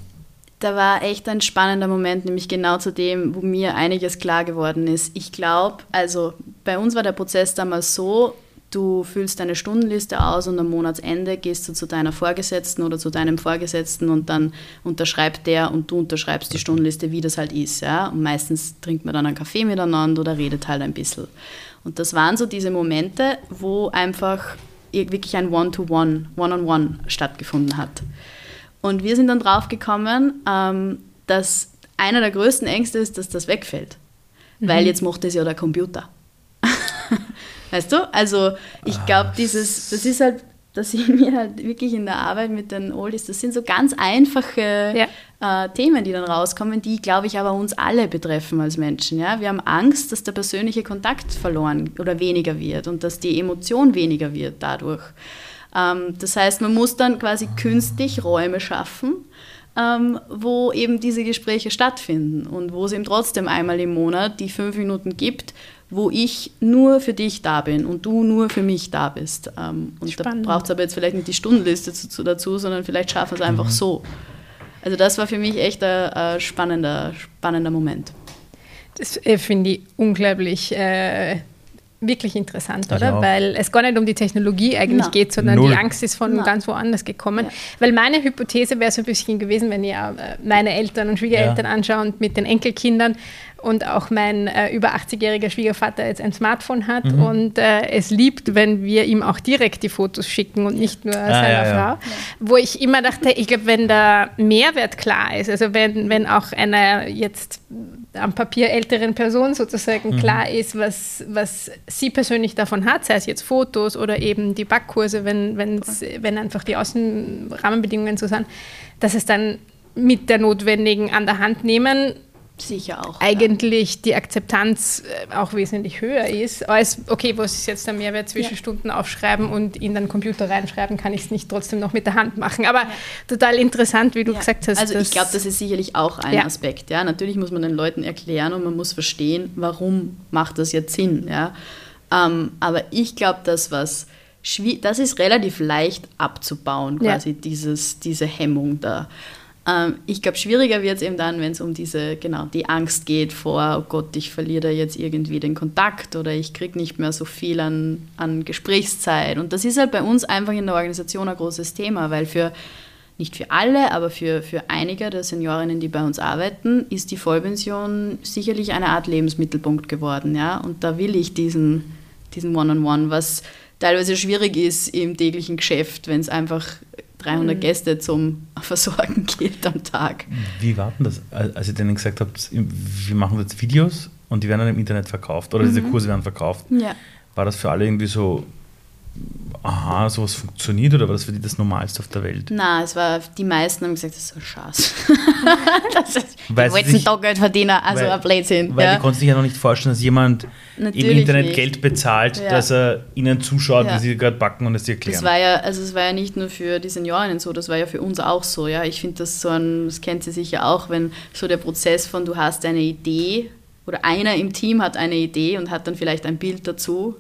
Da war echt ein spannender Moment, nämlich genau zu dem, wo mir einiges klar geworden ist. Ich glaube, also bei uns war der Prozess damals so, Du füllst deine Stundenliste aus und am Monatsende gehst du zu deiner Vorgesetzten oder zu deinem Vorgesetzten und dann unterschreibt der und du unterschreibst die Stundenliste, wie das halt ist. Ja? Und meistens trinkt man dann einen Kaffee miteinander oder redet halt ein bisschen. Und das waren so diese Momente, wo einfach wirklich ein One-to-One, One-on-One stattgefunden hat. Und wir sind dann drauf gekommen, ähm, dass einer der größten Ängste ist, dass das wegfällt. Mhm. Weil jetzt macht das ja der Computer. Weißt du? Also ich glaube, dieses, das ist halt, das sehen wir halt wirklich in der Arbeit mit den Oldies, das sind so ganz einfache ja. äh, Themen, die dann rauskommen, die, glaube ich, aber uns alle betreffen als Menschen. Ja? Wir haben Angst, dass der persönliche Kontakt verloren oder weniger wird und dass die Emotion weniger wird dadurch. Ähm, das heißt, man muss dann quasi künstlich Räume schaffen, ähm, wo eben diese Gespräche stattfinden und wo es eben trotzdem einmal im Monat die fünf Minuten gibt, wo ich nur für dich da bin und du nur für mich da bist. Ähm, und Spannend. da braucht es aber jetzt vielleicht nicht die Stundenliste dazu, dazu sondern vielleicht schaffen wir es einfach mhm. so. Also das war für mich echt ein, ein spannender, spannender Moment. Das äh, finde ich unglaublich äh, wirklich interessant, oder? Auch. Weil es gar nicht um die Technologie eigentlich Na. geht, sondern Null. die Angst ist von Na. ganz woanders gekommen. Ja. Weil meine Hypothese wäre so ein bisschen gewesen, wenn ich äh, meine Eltern und Schwiegereltern ja. anschaue und mit den Enkelkindern, und auch mein äh, über 80-jähriger Schwiegervater jetzt ein Smartphone hat mhm. und äh, es liebt, wenn wir ihm auch direkt die Fotos schicken und nicht nur ah, seiner ja, Frau. Ja. Wo ich immer dachte, ich glaube, wenn der Mehrwert klar ist, also wenn, wenn auch einer jetzt am Papier älteren Person sozusagen mhm. klar ist, was, was sie persönlich davon hat, sei es jetzt Fotos oder eben die Backkurse, wenn, wenn einfach die Außenrahmenbedingungen so sind, dass es dann mit der notwendigen an der Hand nehmen Sicher auch. Eigentlich ja. die Akzeptanz äh, auch wesentlich höher ist, als, okay, was ist jetzt der Mehrwert Zwischenstunden ja. aufschreiben und in den Computer reinschreiben, kann ich es nicht trotzdem noch mit der Hand machen. Aber ja. total interessant, wie du gesagt hast. Also ich glaube, das ist sicherlich auch ein Aspekt. Ja? Natürlich muss man den Leuten erklären und man muss verstehen, warum macht das jetzt Sinn. Ja? Ähm, aber ich glaube, das was das ist relativ leicht abzubauen, quasi dieses, diese Hemmung da. Ähm, ich glaube, schwieriger wird es eben dann, wenn es um diese, genau, die Angst geht vor, oh Gott, ich verliere da jetzt irgendwie den Kontakt oder ich kriege nicht mehr so viel an, an Gesprächszeit. Und das ist halt bei uns einfach in der Organisation ein großes Thema, weil für nicht für alle, aber für, für einige der Seniorinnen, die bei uns arbeiten, ist die Vollpension sicherlich eine Art Lebensmittelpunkt geworden. Ja? Und da will ich diesen, diesen One-on-One, -on -One, was teilweise schwierig ist im täglichen Geschäft, wenn es einfach 300 mhm. Gäste zum Versorgen geht am Tag. Wie war denn das, als ihr denen gesagt habt, wir machen jetzt Videos und die werden dann im Internet verkauft oder mhm. diese Kurse werden verkauft? Ja. War das für alle irgendwie so, aha, sowas funktioniert oder war das für die das Normalste auf der Welt? Na, es war, die meisten haben gesagt, das ist so Schatz. das ist, weil wollten da Geld verdienen, also weil, ein Blödsinn. Weil ja. die konnten sich ja noch nicht vorstellen, dass jemand Natürlich im Internet nicht. Geld bezahlt, ja. dass er ihnen zuschaut, ja. wie sie gerade backen und es dir erklären. Das war ja, also es war ja nicht nur für die Seniorinnen so, das war ja für uns auch so. Ja, ich finde das so ein, das kennt sie sicher auch, wenn so der Prozess von du hast eine Idee oder einer im Team hat eine Idee und hat dann vielleicht ein Bild dazu.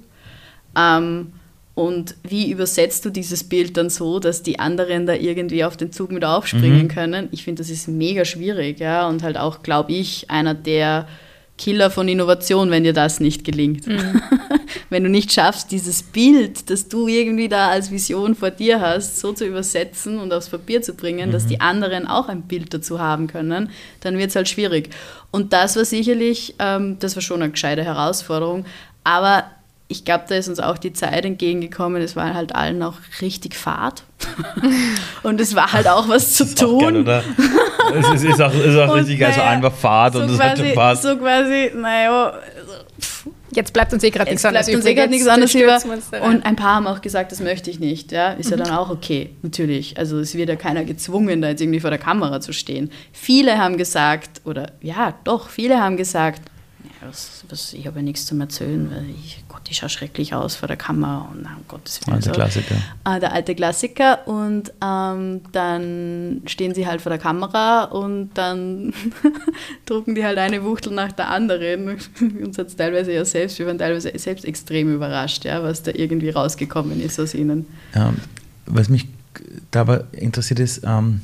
Ähm, und wie übersetzt du dieses Bild dann so, dass die anderen da irgendwie auf den Zug mit aufspringen mhm. können? Ich finde, das ist mega schwierig, ja. Und halt auch, glaube ich, einer der Killer von Innovation, wenn dir das nicht gelingt. Mhm. wenn du nicht schaffst, dieses Bild, das du irgendwie da als Vision vor dir hast, so zu übersetzen und aufs Papier zu bringen, mhm. dass die anderen auch ein Bild dazu haben können, dann wird es halt schwierig. Und das war sicherlich, ähm, das war schon eine gescheite Herausforderung, aber ich glaube, da ist uns auch die Zeit entgegengekommen. Es war halt allen auch richtig Fahrt. und es war halt auch was zu das tun. Auch geil, oder? es ist, ist auch, ist auch richtig, also einfach Fahrt so und es hat schon Spaß. So quasi, naja, Jetzt bleibt uns eh gerade nichts anderes über. Eh nichts anderes über. Und ein paar haben auch gesagt, das möchte ich nicht. Ja, ist mhm. ja dann auch okay, natürlich. Also es wird ja keiner gezwungen, da jetzt irgendwie vor der Kamera zu stehen. Viele haben gesagt, oder ja, doch, viele haben gesagt, was, was, ich habe ja nichts zum Erzählen, weil ich die schaut schrecklich aus vor der Kamera und um Gottes Willen. Alte Klassiker. Äh, der alte Klassiker und ähm, dann stehen sie halt vor der Kamera und dann drucken die halt eine Wuchtel nach der anderen. Uns hat es teilweise ja selbst, wir waren teilweise selbst extrem überrascht, ja, was da irgendwie rausgekommen ist aus ihnen. Ähm, was mich dabei interessiert ist, ähm,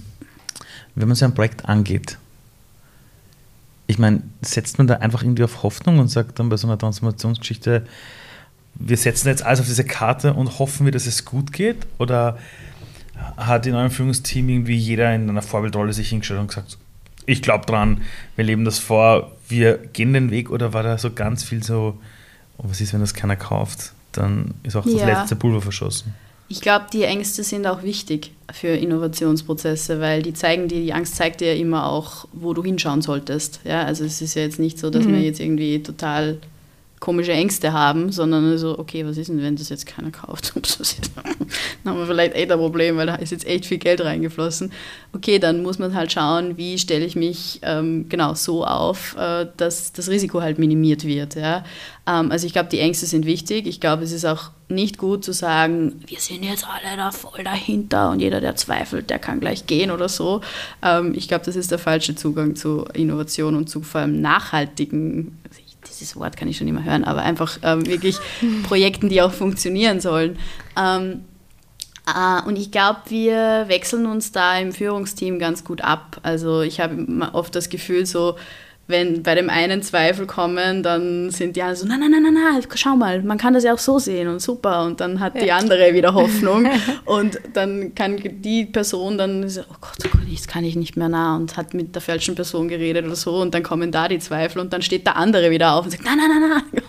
wenn man so ein Projekt angeht, ich meine, setzt man da einfach irgendwie auf Hoffnung und sagt dann bei so einer Transformationsgeschichte, wir setzen jetzt alles auf diese Karte und hoffen wir, dass es gut geht? Oder hat in eurem Führungsteam irgendwie jeder in einer Vorbildrolle sich hingestellt und gesagt, ich glaube dran, wir leben das vor, wir gehen den Weg? Oder war da so ganz viel so, oh, was ist, wenn das keiner kauft? Dann ist auch das ja. letzte Pulver verschossen. Ich glaube, die Ängste sind auch wichtig für Innovationsprozesse, weil die zeigen dir, die Angst zeigt dir ja immer auch, wo du hinschauen solltest. Ja, also es ist ja jetzt nicht so, dass mhm. man jetzt irgendwie total komische Ängste haben, sondern so, okay, was ist denn, wenn das jetzt keiner kauft? dann haben wir vielleicht echt ein Problem, weil da ist jetzt echt viel Geld reingeflossen. Okay, dann muss man halt schauen, wie stelle ich mich ähm, genau so auf, äh, dass das Risiko halt minimiert wird. Ja? Ähm, also ich glaube, die Ängste sind wichtig. Ich glaube, es ist auch nicht gut zu sagen, wir sind jetzt alle da voll dahinter und jeder, der zweifelt, der kann gleich gehen oder so. Ähm, ich glaube, das ist der falsche Zugang zu Innovation und zu vor allem nachhaltigen dieses Wort kann ich schon immer hören, aber einfach ähm, wirklich Projekten, die auch funktionieren sollen. Ähm, äh, und ich glaube, wir wechseln uns da im Führungsteam ganz gut ab. Also ich habe oft das Gefühl, so wenn bei dem einen Zweifel kommen, dann sind die anderen so, nein, nein, nein, nein, nein, schau mal, man kann das ja auch so sehen und super. Und dann hat ja. die andere wieder Hoffnung. und dann kann die Person dann so, oh Gott, oh Gott, jetzt kann ich nicht mehr nah und hat mit der falschen Person geredet oder so. Und dann kommen da die Zweifel und dann steht der andere wieder auf und sagt, nein, nein, nein,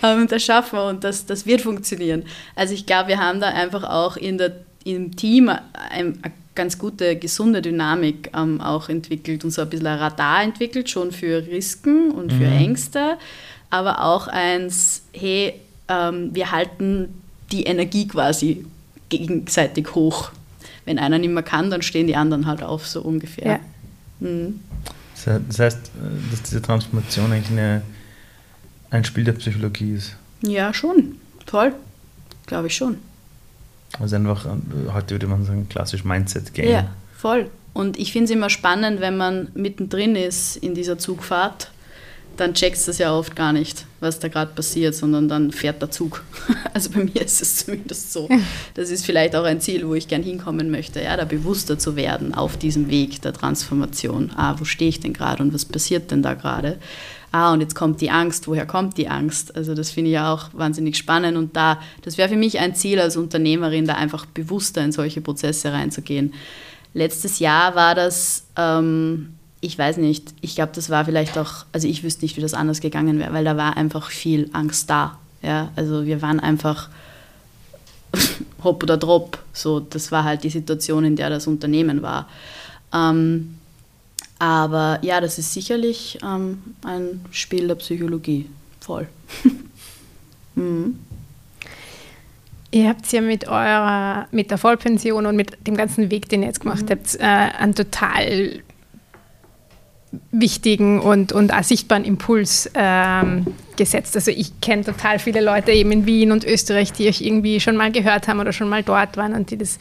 komm, das schaffen wir und das, das wird funktionieren. Also ich glaube, wir haben da einfach auch in der, im Team ein, ein ganz gute, gesunde Dynamik ähm, auch entwickelt und so ein bisschen ein Radar entwickelt, schon für Risiken und für mhm. Ängste, aber auch eins, hey, ähm, wir halten die Energie quasi gegenseitig hoch. Wenn einer nicht mehr kann, dann stehen die anderen halt auf, so ungefähr. Ja. Mhm. Das heißt, dass diese Transformation eigentlich eine, ein Spiel der Psychologie ist. Ja, schon. Toll. Glaube ich schon. Also einfach, äh, heute würde man sagen, klassisch Mindset-Game. Ja, voll. Und ich finde es immer spannend, wenn man mittendrin ist in dieser Zugfahrt, dann checkst du es ja oft gar nicht, was da gerade passiert, sondern dann fährt der Zug. Also bei mir ist es zumindest so. Das ist vielleicht auch ein Ziel, wo ich gern hinkommen möchte, ja, da bewusster zu werden auf diesem Weg der Transformation. Ah, wo stehe ich denn gerade und was passiert denn da gerade? Ah, und jetzt kommt die Angst, woher kommt die Angst? Also das finde ich ja auch wahnsinnig spannend und da, das wäre für mich ein Ziel als Unternehmerin, da einfach bewusster in solche Prozesse reinzugehen. Letztes Jahr war das, ähm, ich weiß nicht, ich glaube, das war vielleicht auch, also ich wüsste nicht, wie das anders gegangen wäre, weil da war einfach viel Angst da. Ja? Also wir waren einfach hopp oder drop, so, das war halt die Situation, in der das Unternehmen war. Ähm, aber ja, das ist sicherlich ähm, ein Spiel der Psychologie. Voll. mhm. Ihr habt ja mit eurer, mit der Vollpension und mit dem ganzen Weg, den ihr jetzt gemacht mhm. habt, äh, einen total wichtigen und, und auch sichtbaren Impuls ähm, gesetzt. Also ich kenne total viele Leute eben in Wien und Österreich, die euch irgendwie schon mal gehört haben oder schon mal dort waren und die das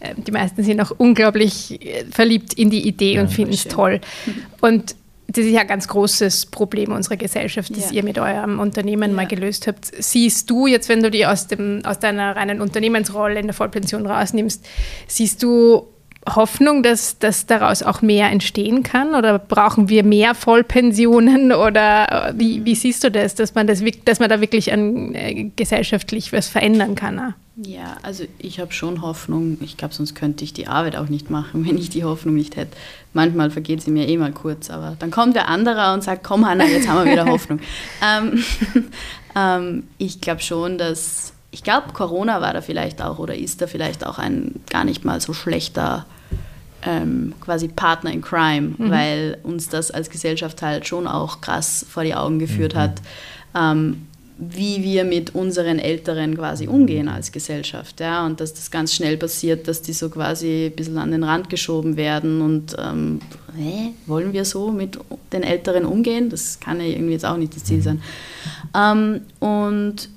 äh, die meisten sind auch unglaublich äh, verliebt in die Idee ja, und finden es toll. Und das ist ja ein ganz großes Problem unserer Gesellschaft, das ja. ihr mit eurem Unternehmen ja. mal gelöst habt. Siehst du jetzt, wenn du die aus, dem, aus deiner reinen Unternehmensrolle in der Vollpension rausnimmst, siehst du Hoffnung, dass, dass daraus auch mehr entstehen kann? Oder brauchen wir mehr Vollpensionen? Oder äh, wie, wie siehst du das, dass man, das, dass man da wirklich an, äh, gesellschaftlich was verändern kann? Ja, also ich habe schon Hoffnung. Ich glaube, sonst könnte ich die Arbeit auch nicht machen, wenn ich die Hoffnung nicht hätte. Manchmal vergeht sie mir eh mal kurz, aber dann kommt der andere und sagt, komm Hanna, jetzt haben wir wieder Hoffnung. ähm, ähm, ich glaube schon, dass ich glaube, Corona war da vielleicht auch oder ist da vielleicht auch ein gar nicht mal so schlechter ähm, quasi Partner in Crime, mhm. weil uns das als Gesellschaft halt schon auch krass vor die Augen geführt mhm. hat, ähm, wie wir mit unseren Älteren quasi umgehen als Gesellschaft. Ja? Und dass das ganz schnell passiert, dass die so quasi ein bisschen an den Rand geschoben werden und ähm, hä, wollen wir so mit den Älteren umgehen? Das kann ja irgendwie jetzt auch nicht das Ziel mhm. sein. Ähm, und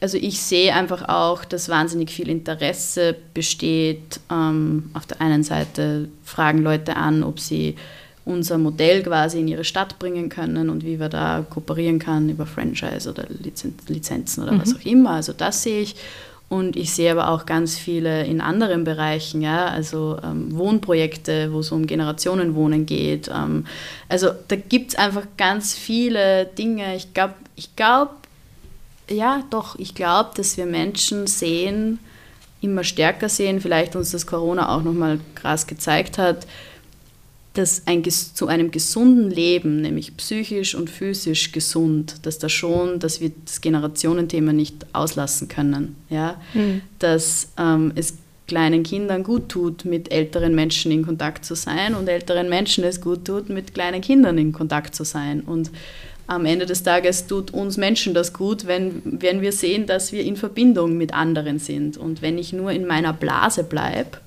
also ich sehe einfach auch, dass wahnsinnig viel Interesse besteht. Ähm, auf der einen Seite fragen Leute an, ob sie unser Modell quasi in ihre Stadt bringen können und wie wir da kooperieren können über Franchise oder Lizenzen oder mhm. was auch immer. Also das sehe ich. Und ich sehe aber auch ganz viele in anderen Bereichen, ja, also ähm, Wohnprojekte, wo es um Generationenwohnen geht. Ähm, also da gibt es einfach ganz viele Dinge. Ich glaube, ich glaube, ja, doch, ich glaube, dass wir Menschen sehen, immer stärker sehen, vielleicht uns das Corona auch nochmal krass gezeigt hat, dass ein, zu einem gesunden Leben, nämlich psychisch und physisch gesund, dass da schon, dass wir das Generationenthema nicht auslassen können. Ja? Mhm. Dass ähm, es kleinen Kindern gut tut, mit älteren Menschen in Kontakt zu sein und älteren Menschen es gut tut, mit kleinen Kindern in Kontakt zu sein. Und am Ende des Tages tut uns Menschen das gut, wenn, wenn wir sehen, dass wir in Verbindung mit anderen sind. Und wenn ich nur in meiner Blase bleibe,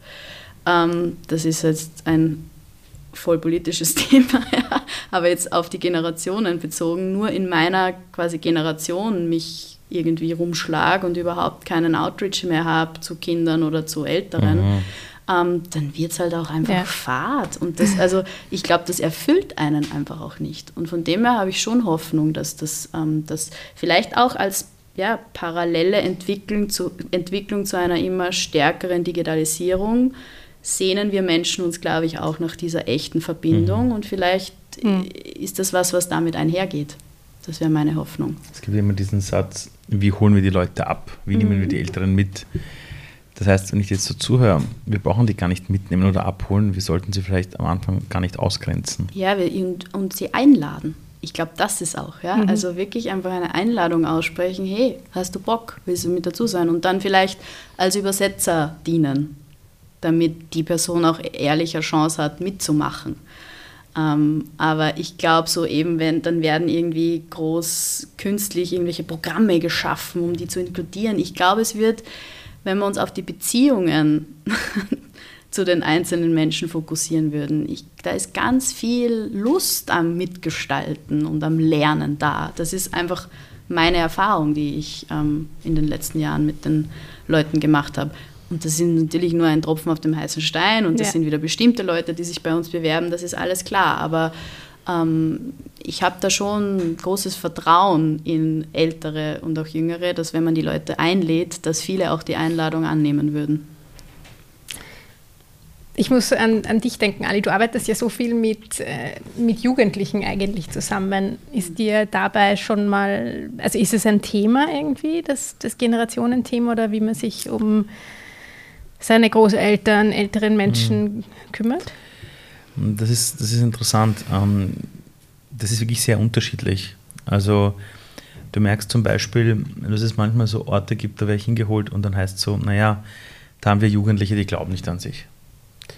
ähm, das ist jetzt ein voll politisches Thema, aber jetzt auf die Generationen bezogen, nur in meiner quasi Generation mich irgendwie rumschlag und überhaupt keinen Outreach mehr habe zu Kindern oder zu Älteren. Mhm ähm, dann wird es halt auch einfach ja. fad. Und das, also ich glaube, das erfüllt einen einfach auch nicht. Und von dem her habe ich schon Hoffnung, dass das ähm, dass vielleicht auch als ja, parallele Entwicklung zu, Entwicklung zu einer immer stärkeren Digitalisierung sehnen wir Menschen uns, glaube ich, auch nach dieser echten Verbindung. Mhm. Und vielleicht mhm. ist das was, was damit einhergeht. Das wäre meine Hoffnung. Es gibt immer diesen Satz, wie holen wir die Leute ab? Wie mhm. nehmen wir die Älteren mit? Das heißt, wenn ich jetzt so zuhöre, wir brauchen die gar nicht mitnehmen oder abholen, wir sollten sie vielleicht am Anfang gar nicht ausgrenzen. Ja, und, und sie einladen. Ich glaube, das ist auch, ja. Mhm. Also wirklich einfach eine Einladung aussprechen, hey, hast du Bock, willst du mit dazu sein? Und dann vielleicht als Übersetzer dienen, damit die Person auch ehrlicher Chance hat, mitzumachen. Ähm, aber ich glaube, so eben, wenn, dann werden irgendwie groß künstlich irgendwelche Programme geschaffen, um die zu inkludieren. Ich glaube, es wird wenn wir uns auf die Beziehungen zu den einzelnen Menschen fokussieren würden. Ich, da ist ganz viel Lust am Mitgestalten und am Lernen da. Das ist einfach meine Erfahrung, die ich ähm, in den letzten Jahren mit den Leuten gemacht habe. Und das sind natürlich nur ein Tropfen auf dem heißen Stein und das ja. sind wieder bestimmte Leute, die sich bei uns bewerben, das ist alles klar. Aber ähm, ich habe da schon großes Vertrauen in Ältere und auch Jüngere, dass wenn man die Leute einlädt, dass viele auch die Einladung annehmen würden. Ich muss an, an dich denken, Ali. Du arbeitest ja so viel mit, äh, mit Jugendlichen eigentlich zusammen. Ist dir dabei schon mal, also ist es ein Thema irgendwie, das, das Generationenthema oder wie man sich um seine Großeltern, älteren Menschen mhm. kümmert? Das ist, das ist interessant. Ähm, das ist wirklich sehr unterschiedlich. Also du merkst zum Beispiel, dass es manchmal so Orte gibt, da werde ich hingeholt und dann heißt es so, naja, da haben wir Jugendliche, die glauben nicht an sich.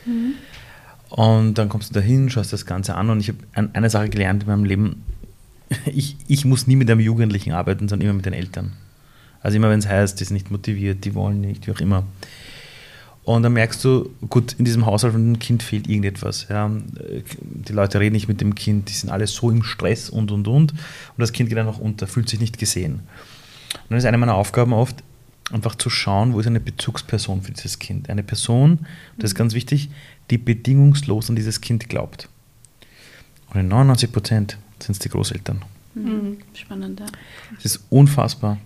Mhm. Und dann kommst du dahin, schaust das Ganze an und ich habe eine Sache gelernt in meinem Leben, ich, ich muss nie mit einem Jugendlichen arbeiten, sondern immer mit den Eltern. Also immer wenn es heißt, die sind nicht motiviert, die wollen nicht, wie auch immer. Und dann merkst du, gut, in diesem Haushalt von dem Kind fehlt irgendetwas. Ja. Die Leute reden nicht mit dem Kind, die sind alle so im Stress und und und. Und das Kind geht einfach unter, fühlt sich nicht gesehen. Und dann ist eine meiner Aufgaben oft, einfach zu schauen, wo ist eine Bezugsperson für dieses Kind. Eine Person, das ist ganz wichtig, die bedingungslos an dieses Kind glaubt. Und in 99 Prozent sind es die Großeltern. Mhm. Spannend, ja. Es ist unfassbar.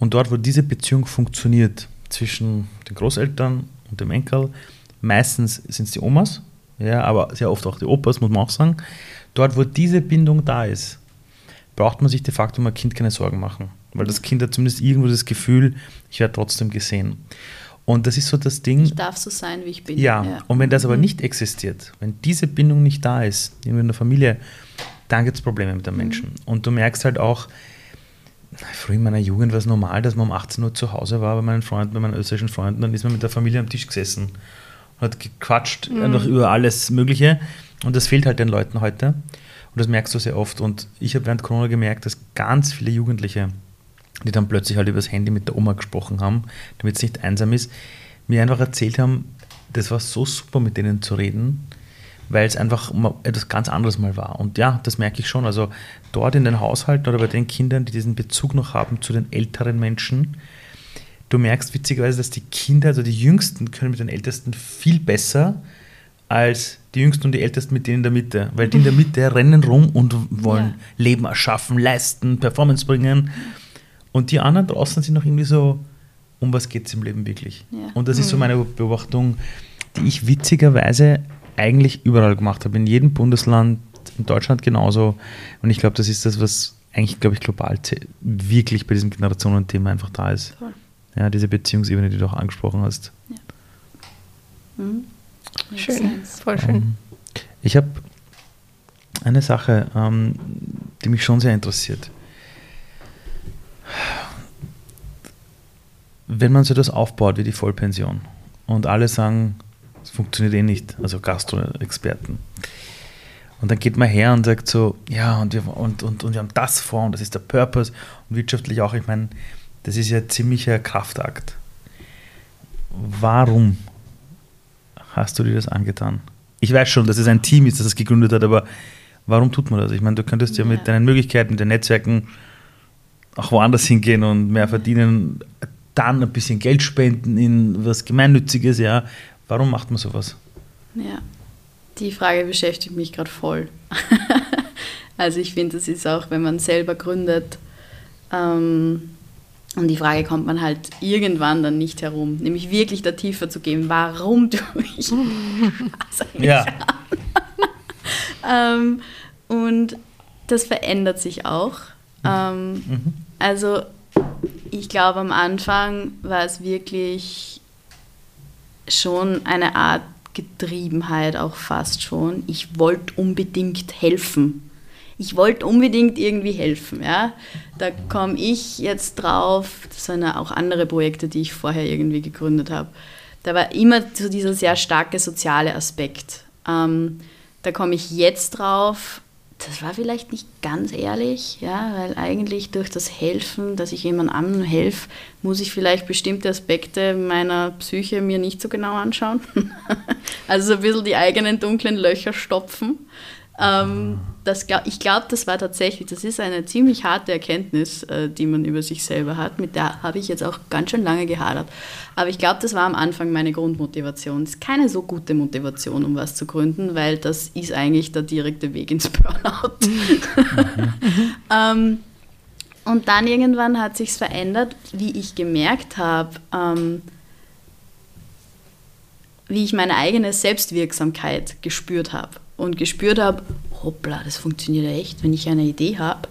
Und dort, wo diese Beziehung funktioniert, zwischen den Großeltern und dem Enkel. Meistens sind es die Omas, ja, aber sehr oft auch die Opas, muss man auch sagen. Dort, wo diese Bindung da ist, braucht man sich de facto um ein Kind keine Sorgen machen. Weil das Kind hat zumindest irgendwo das Gefühl, ich werde trotzdem gesehen. Und das ist so das Ding. Ich darf so sein, wie ich bin. Ja, ja. und wenn das aber mhm. nicht existiert, wenn diese Bindung nicht da ist, in der Familie, dann gibt es Probleme mit den mhm. Menschen. Mhm. Und du merkst halt auch, früher in meiner Jugend war es normal, dass man um 18 Uhr zu Hause war bei meinen Freunden, bei meinen österreichischen Freunden, dann ist man mit der Familie am Tisch gesessen und hat gequatscht, mhm. einfach über alles Mögliche. Und das fehlt halt den Leuten heute. Und das merkst du sehr oft. Und ich habe während Corona gemerkt, dass ganz viele Jugendliche, die dann plötzlich halt übers Handy mit der Oma gesprochen haben, damit es nicht einsam ist, mir einfach erzählt haben, das war so super, mit denen zu reden weil es einfach etwas ganz anderes mal war. Und ja, das merke ich schon. Also dort in den Haushalten oder bei den Kindern, die diesen Bezug noch haben zu den älteren Menschen, du merkst witzigerweise, dass die Kinder, also die Jüngsten, können mit den Ältesten viel besser als die Jüngsten und die Ältesten mit denen in der Mitte. Weil die in der Mitte rennen rum und wollen ja. Leben erschaffen, leisten, Performance bringen. Und die anderen draußen sind noch irgendwie so, um was geht es im Leben wirklich? Ja. Und das ist so mhm. meine Beobachtung, die ich witzigerweise eigentlich überall gemacht habe, in jedem Bundesland, in Deutschland genauso. Und ich glaube, das ist das, was eigentlich, glaube ich, global wirklich bei diesem Generationenthema einfach da ist. Toll. Ja, diese Beziehungsebene, die du auch angesprochen hast. Ja. Mhm. Schön, voll schön. Ähm, ich habe eine Sache, ähm, die mich schon sehr interessiert. Wenn man so etwas aufbaut wie die Vollpension und alle sagen, funktioniert eh nicht, also Gastro-Experten. Und dann geht man her und sagt so, ja, und wir, und, und, und wir haben das vor und das ist der Purpose und wirtschaftlich auch. Ich meine, das ist ja ein ziemlicher Kraftakt. Warum hast du dir das angetan? Ich weiß schon, dass es ein Team ist, das es gegründet hat, aber warum tut man das? Ich meine, du könntest ja, ja. mit deinen Möglichkeiten, mit den Netzwerken auch woanders hingehen und mehr verdienen, dann ein bisschen Geld spenden in was Gemeinnütziges, ja. Warum macht man sowas? Ja, die Frage beschäftigt mich gerade voll. also ich finde, das ist auch, wenn man selber gründet, ähm, und die Frage kommt man halt irgendwann dann nicht herum, nämlich wirklich da tiefer zu gehen, warum tue ich das ja. ähm, und das verändert sich auch. Ähm, mhm. Also ich glaube, am Anfang war es wirklich schon eine Art Getriebenheit, auch fast schon. Ich wollte unbedingt helfen. Ich wollte unbedingt irgendwie helfen. Ja? Da komme ich jetzt drauf. Das sind ja auch andere Projekte, die ich vorher irgendwie gegründet habe. Da war immer so dieser sehr starke soziale Aspekt. Ähm, da komme ich jetzt drauf, das war vielleicht nicht ganz ehrlich, ja, weil eigentlich durch das Helfen, dass ich jemandem anderen helfe, muss ich vielleicht bestimmte Aspekte meiner Psyche mir nicht so genau anschauen. also so ein bisschen die eigenen dunklen Löcher stopfen. Ähm, das, ich glaube, das war tatsächlich, das ist eine ziemlich harte Erkenntnis, äh, die man über sich selber hat. Mit der habe ich jetzt auch ganz schön lange gehadert. Aber ich glaube, das war am Anfang meine Grundmotivation. Es ist keine so gute Motivation, um was zu gründen, weil das ist eigentlich der direkte Weg ins Burnout. Mhm. ähm, und dann irgendwann hat sich verändert, wie ich gemerkt habe, ähm, wie ich meine eigene Selbstwirksamkeit gespürt habe und gespürt habe, hoppla, das funktioniert echt, wenn ich eine Idee habe,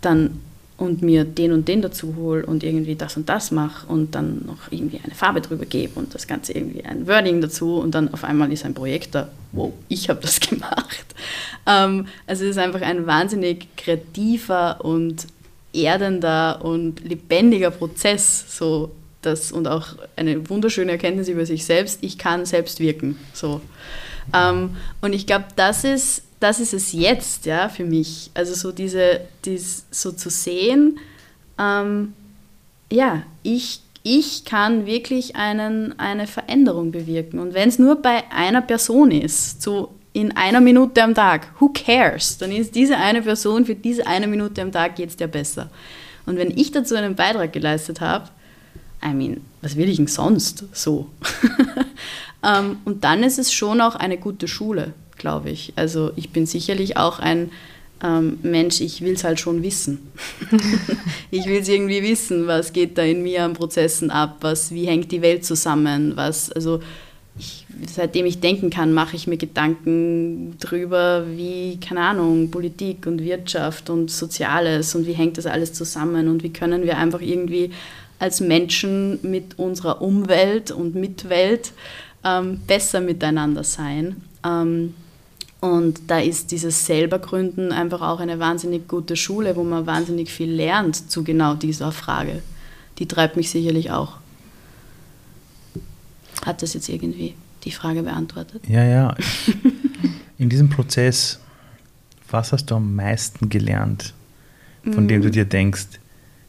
dann und mir den und den dazu hole und irgendwie das und das mache und dann noch irgendwie eine Farbe drüber gebe und das Ganze irgendwie ein Wording dazu und dann auf einmal ist ein Projekt da, wow, ich habe das gemacht. Ähm, also es ist einfach ein wahnsinnig kreativer und erdender und lebendiger Prozess, so das und auch eine wunderschöne Erkenntnis über sich selbst, ich kann selbst wirken, so. Ähm, und ich glaube, das ist, das ist es jetzt, ja, für mich. Also so diese, dies, so zu sehen, ähm, ja, ich, ich kann wirklich einen, eine Veränderung bewirken. Und wenn es nur bei einer Person ist, so in einer Minute am Tag, who cares? Dann ist diese eine Person, für diese eine Minute am Tag es dir besser. Und wenn ich dazu einen Beitrag geleistet habe, I mean, was will ich denn sonst so? Ähm, und dann ist es schon auch eine gute Schule, glaube ich. Also ich bin sicherlich auch ein ähm, Mensch, ich will es halt schon wissen. ich will es irgendwie wissen, was geht da in mir an Prozessen ab, was, wie hängt die Welt zusammen, was, also ich, seitdem ich denken kann, mache ich mir Gedanken drüber, wie, keine Ahnung, Politik und Wirtschaft und Soziales und wie hängt das alles zusammen und wie können wir einfach irgendwie als Menschen mit unserer Umwelt und Mitwelt ähm, besser miteinander sein. Ähm, und da ist dieses Selbergründen einfach auch eine wahnsinnig gute Schule, wo man wahnsinnig viel lernt zu genau dieser Frage. Die treibt mich sicherlich auch. Hat das jetzt irgendwie die Frage beantwortet? Ja, ja. In diesem Prozess, was hast du am meisten gelernt, von mm. dem du mm. dir denkst,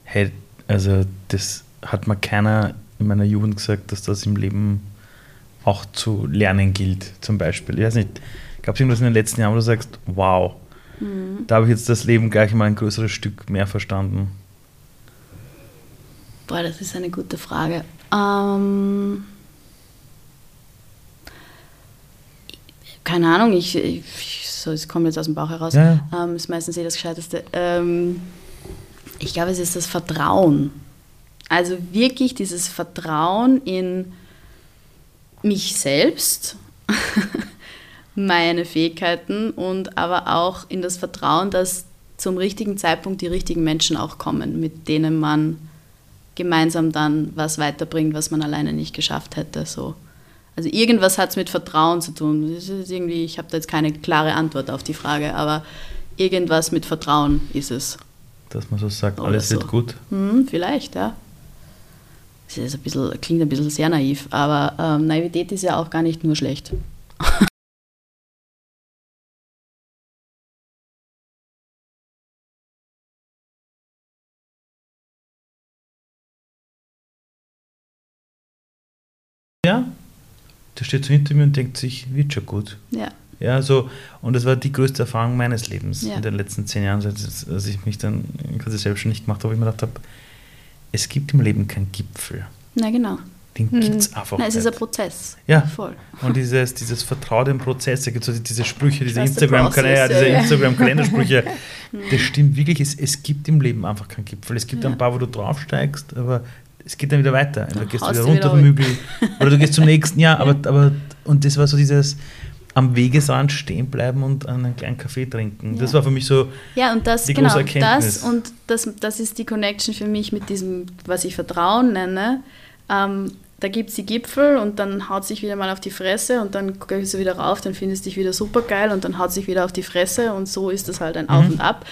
hey, also das hat mir keiner in meiner Jugend gesagt, dass das im Leben auch zu lernen gilt, zum Beispiel. Ich weiß nicht, gab es irgendwas in den letzten Jahren, wo du sagst, wow, mhm. da habe ich jetzt das Leben gleich mal ein größeres Stück mehr verstanden? Boah, das ist eine gute Frage. Ähm, keine Ahnung, ich, ich so, es kommt jetzt aus dem Bauch heraus. Ja. Ähm, ist meistens eh das Gescheiteste. Ähm, ich glaube, es ist das Vertrauen. Also wirklich dieses Vertrauen in mich selbst, meine Fähigkeiten und aber auch in das Vertrauen, dass zum richtigen Zeitpunkt die richtigen Menschen auch kommen, mit denen man gemeinsam dann was weiterbringt, was man alleine nicht geschafft hätte. So. Also irgendwas hat es mit Vertrauen zu tun. Das ist irgendwie, ich habe da jetzt keine klare Antwort auf die Frage, aber irgendwas mit Vertrauen ist es. Dass man so sagt, Oder alles so. wird gut. Hm, vielleicht, ja. Das ist ein bisschen, klingt ein bisschen sehr naiv, aber ähm, Naivität ist ja auch gar nicht nur schlecht. Ja, der steht so hinter mir und denkt sich, wird schon gut. Ja. Ja, so, und das war die größte Erfahrung meines Lebens ja. in den letzten zehn Jahren, als ich mich dann quasi selbst schon nicht gemacht habe, wo ich mir gedacht habe, es gibt im Leben keinen Gipfel. Na genau. Den Hm. gibt es einfach Nein, es ist nicht. ein Prozess. Ja. Voll. Und dieses, dieses Vertrauen im Prozess, da gibt es diese Sprüche, diese Instagram-Kalendersprüche, ja, ja, das stimmt wirklich, es, es gibt im Leben einfach keinen Gipfel. Es gibt Ja. ein paar, wo du draufsteigst, aber es geht dann wieder weiter. Entweder Dann gehst du wieder runter wieder vom Hügel oder du gehst zum nächsten, ja, aber, aber und das war so dieses am Wegesrand stehen bleiben und einen kleinen Kaffee trinken. Das Ja. war für mich so, Ja, und das, Die genau, große Erkenntnis. das und das, das ist die Connection für mich mit diesem, was ich Vertrauen nenne. Ähm, da gibt es die Gipfel und dann haut sich wieder mal auf die Fresse und dann gehst du wieder rauf, dann findest du dich wieder super geil und dann haut sich wieder auf die Fresse und so ist das halt ein Auf und Ab.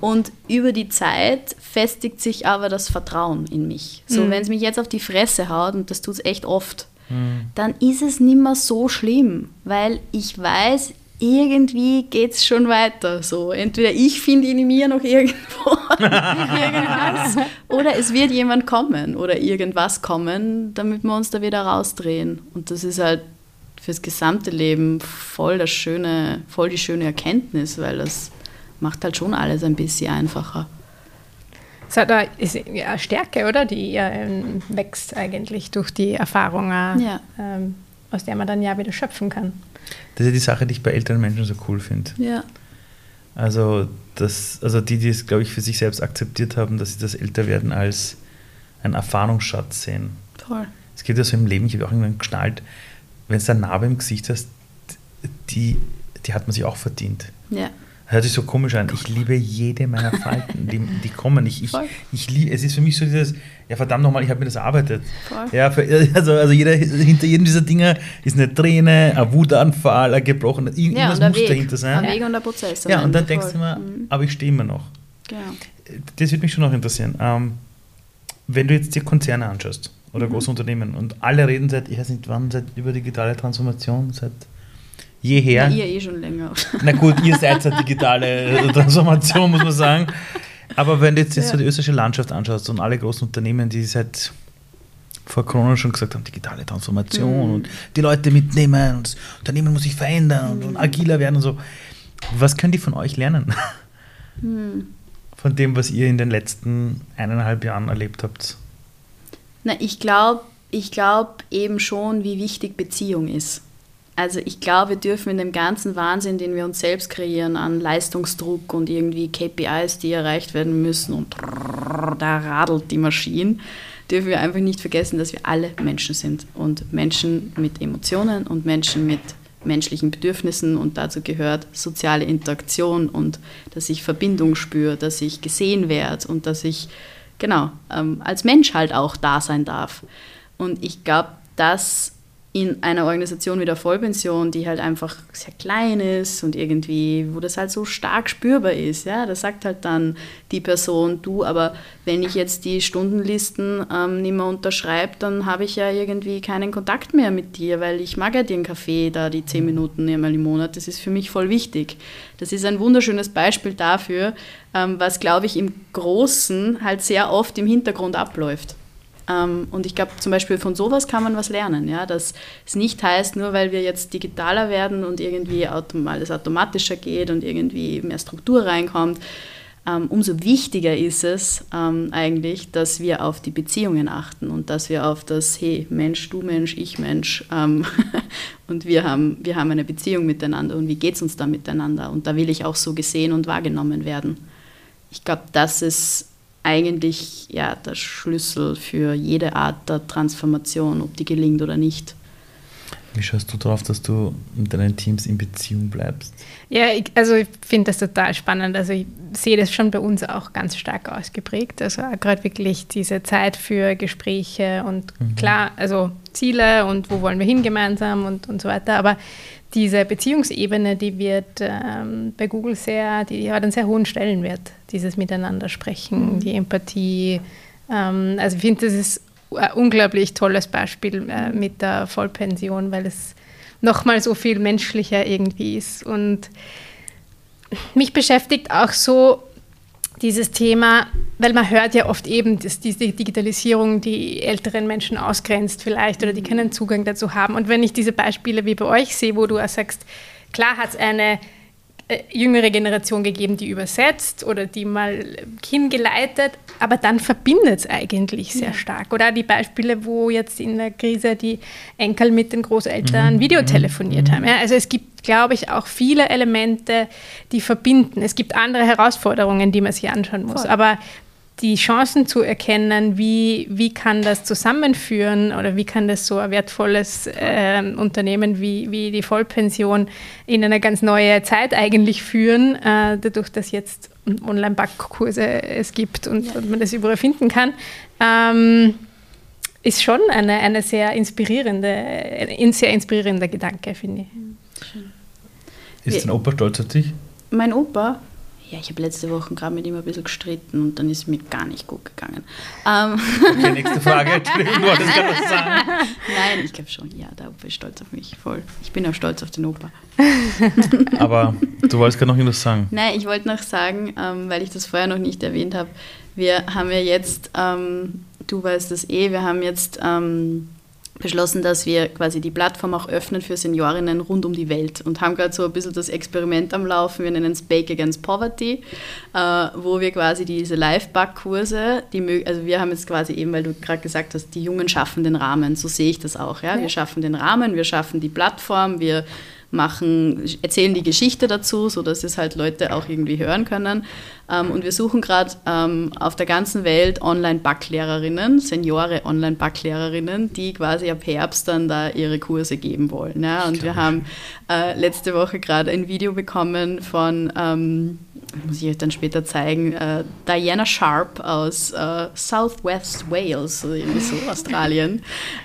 Und über die Zeit festigt sich aber das Vertrauen in mich. So, Mhm. wenn es mich jetzt auf die Fresse haut, und das tut es echt oft, dann ist es nicht mehr so schlimm, weil ich weiß, irgendwie geht es schon weiter. So, entweder ich finde in mir noch irgendwo irgendwas oder es wird jemand kommen oder irgendwas kommen, damit wir uns da wieder rausdrehen. Und das ist halt fürs gesamte Leben voll das schöne, voll die schöne Erkenntnis, weil das macht halt schon alles ein bisschen einfacher. Das hat eine, ist ja eine Stärke, oder? Die ähm, wächst eigentlich durch die Erfahrungen, Ja. ähm, aus der man dann ja wieder schöpfen kann. das ist ja die Sache, die ich bei älteren Menschen so cool finde. Ja. Also, das, also die, die es, glaube ich, für sich selbst akzeptiert haben, dass sie das Älterwerden als einen Erfahrungsschatz sehen. Voll. Es geht ja so im Leben, ich habe auch irgendwann geschnallt, wenn du eine Narbe im Gesicht hast, die, die hat man sich auch verdient. Ja. Hört sich so komisch an. Ich liebe jede meiner Falten, die, die kommen. Ich, ich, Voll. ich liebe, es ist für mich so dieses, ja verdammt nochmal, ich habe mir das erarbeitet. Voll. Ja, für, also, also jeder, hinter jedem dieser Dinge ist eine Träne, ein Wutanfall, ein gebrochenes, Ja, irgendwas der muss Weg. dahinter sein. Ein Weg und der Prozess. Ja, und dann denkst du immer, Mhm. aber ich stehe immer noch. Genau. Das würde mich schon noch interessieren. Ähm, wenn du jetzt dir Konzerne anschaust Mhm. oder große Unternehmen und alle reden seit, ich weiß nicht wann, seit über digitale Transformation, seit jeher. Ja, ihr eh schon länger. Na gut, ihr seid eine digitale Transformation, muss man sagen. Aber wenn du jetzt, jetzt so die österreichische Landschaft anschaust und alle großen Unternehmen, die seit vor Corona schon gesagt haben, digitale Transformation Mhm. und die Leute mitnehmen und das Unternehmen muss sich verändern und, Mhm. und agiler werden und so. Was können die von euch lernen? Hm. Von dem, was ihr in den letzten eineinhalb Jahren erlebt habt? Na, ich glaube ich glaub eben schon, wie wichtig Beziehung ist. Also ich glaube, wir dürfen in dem ganzen Wahnsinn, den wir uns selbst kreieren, an Leistungsdruck und irgendwie KPIs, die erreicht werden müssen und da radelt die Maschine, dürfen wir einfach nicht vergessen, dass wir alle Menschen sind und Menschen mit Emotionen und Menschen mit menschlichen Bedürfnissen und dazu gehört soziale Interaktion und dass ich Verbindung spüre, dass ich gesehen werde und dass ich genau ähm, als Mensch halt auch da sein darf. Und ich glaube, dass in einer Organisation wie der Vollpension, die halt einfach sehr klein ist und irgendwie, wo das halt so stark spürbar ist, ja, da sagt halt dann die Person, du, aber wenn ich jetzt die Stundenlisten ähm, nicht mehr unterschreibe, dann habe ich ja irgendwie keinen Kontakt mehr mit dir, weil ich mag ja den Kaffee da die zehn Minuten einmal im Monat, das ist für mich voll wichtig. Das ist ein wunderschönes Beispiel dafür, ähm, was, glaube ich, im Großen halt sehr oft im Hintergrund abläuft. Ähm, und ich glaube, zum Beispiel von sowas kann man was lernen, ja, dass es nicht heißt, nur weil wir jetzt digitaler werden und irgendwie alles automatischer geht und irgendwie mehr Struktur reinkommt, ähm, umso wichtiger ist es ähm, eigentlich, dass wir auf die Beziehungen achten und dass wir auf das, hey, Mensch, du Mensch, ich Mensch, und wir haben, wir haben eine Beziehung miteinander und wie geht es uns da miteinander? Und da will ich auch so gesehen und wahrgenommen werden. Ich glaube, das ist eigentlich ja, der Schlüssel für jede Art der Transformation, ob die gelingt oder nicht. Wie schaust du darauf, dass du mit deinen Teams in Beziehung bleibst? Ja, ich, also ich finde das total spannend. Also ich sehe das schon bei uns auch ganz stark ausgeprägt. Also gerade wirklich diese Zeit für Gespräche und Mhm. klar, also Ziele und wo wollen wir hin gemeinsam und, und so weiter. Aber diese Beziehungsebene, die wird ähm, bei Google sehr, die hat einen sehr hohen Stellenwert, dieses Miteinander sprechen, die Empathie. Ähm, also ich finde, das ist ein unglaublich tolles Beispiel äh, mit der Vollpension, weil es nochmal so viel menschlicher irgendwie ist. Und mich beschäftigt auch so, dieses Thema, weil man hört ja oft eben, dass diese Digitalisierung die älteren Menschen ausgrenzt vielleicht oder die keinen Zugang dazu haben. Und wenn ich diese Beispiele wie bei euch sehe, wo du auch sagst, klar hat es eine jüngere Generation gegeben, die übersetzt oder die mal hingeleitet, aber dann verbindet es eigentlich sehr ja. stark. Oder die Beispiele, wo jetzt in der Krise die Enkel mit den Großeltern mhm. Videotelefoniert mhm. haben. Ja, also es gibt, glaube ich, auch viele Elemente, die verbinden. Es gibt andere Herausforderungen, die man sich anschauen muss. Voll. Aber die Chancen zu erkennen, wie, wie kann das zusammenführen oder wie kann das so ein wertvolles äh, Unternehmen wie, wie die Vollpension in eine ganz neue Zeit eigentlich führen, äh, dadurch, dass jetzt Online-Backkurse es gibt und, ja. und, man das überall finden kann, ähm, ist schon eine, eine sehr inspirierende, ein sehr inspirierender Gedanke, finde ich. Schön. Ist dein Opa stolz auf dich? Mein Opa? Ja, ich habe letzte Woche gerade mit ihm ein bisschen gestritten und dann ist es mir gar nicht gut gegangen. Ähm okay, nächste Frage. Entschuldigung, du wolltest gerade was sagen. Nein, ich glaube schon, ja, der Opa ist stolz auf mich, voll. Ich bin auch stolz auf den Opa. Aber du wolltest gerade noch irgendwas sagen. Nein, ich wollte noch sagen, ähm, weil ich das vorher noch nicht erwähnt habe, wir haben ja jetzt, ähm, du weißt das eh, wir haben jetzt ähm, beschlossen, dass wir quasi die Plattform auch öffnen für Seniorinnen rund um die Welt und haben gerade so ein bisschen das Experiment am Laufen. Wir nennen es Bake Against Poverty, äh, wo wir quasi diese Live-Back-Kurse, die, also wir haben jetzt quasi eben, weil du gerade gesagt hast, die Jungen schaffen den Rahmen, so sehe ich das auch. Ja? ja? Wir schaffen den Rahmen, wir schaffen die Plattform, wir machen, erzählen die Geschichte dazu, sodass es halt Leute auch irgendwie hören können. Ähm, und wir suchen gerade ähm, auf der ganzen Welt Online-Backlehrerinnen, Seniore Online-Backlehrerinnen, die quasi ab Herbst dann da ihre Kurse geben wollen. Ja? Und wir haben äh, letzte Woche gerade ein Video bekommen von ähm, muss ich euch dann später zeigen, äh, Diana Sharp aus äh, Southwest Wales, also irgendwie so Australien.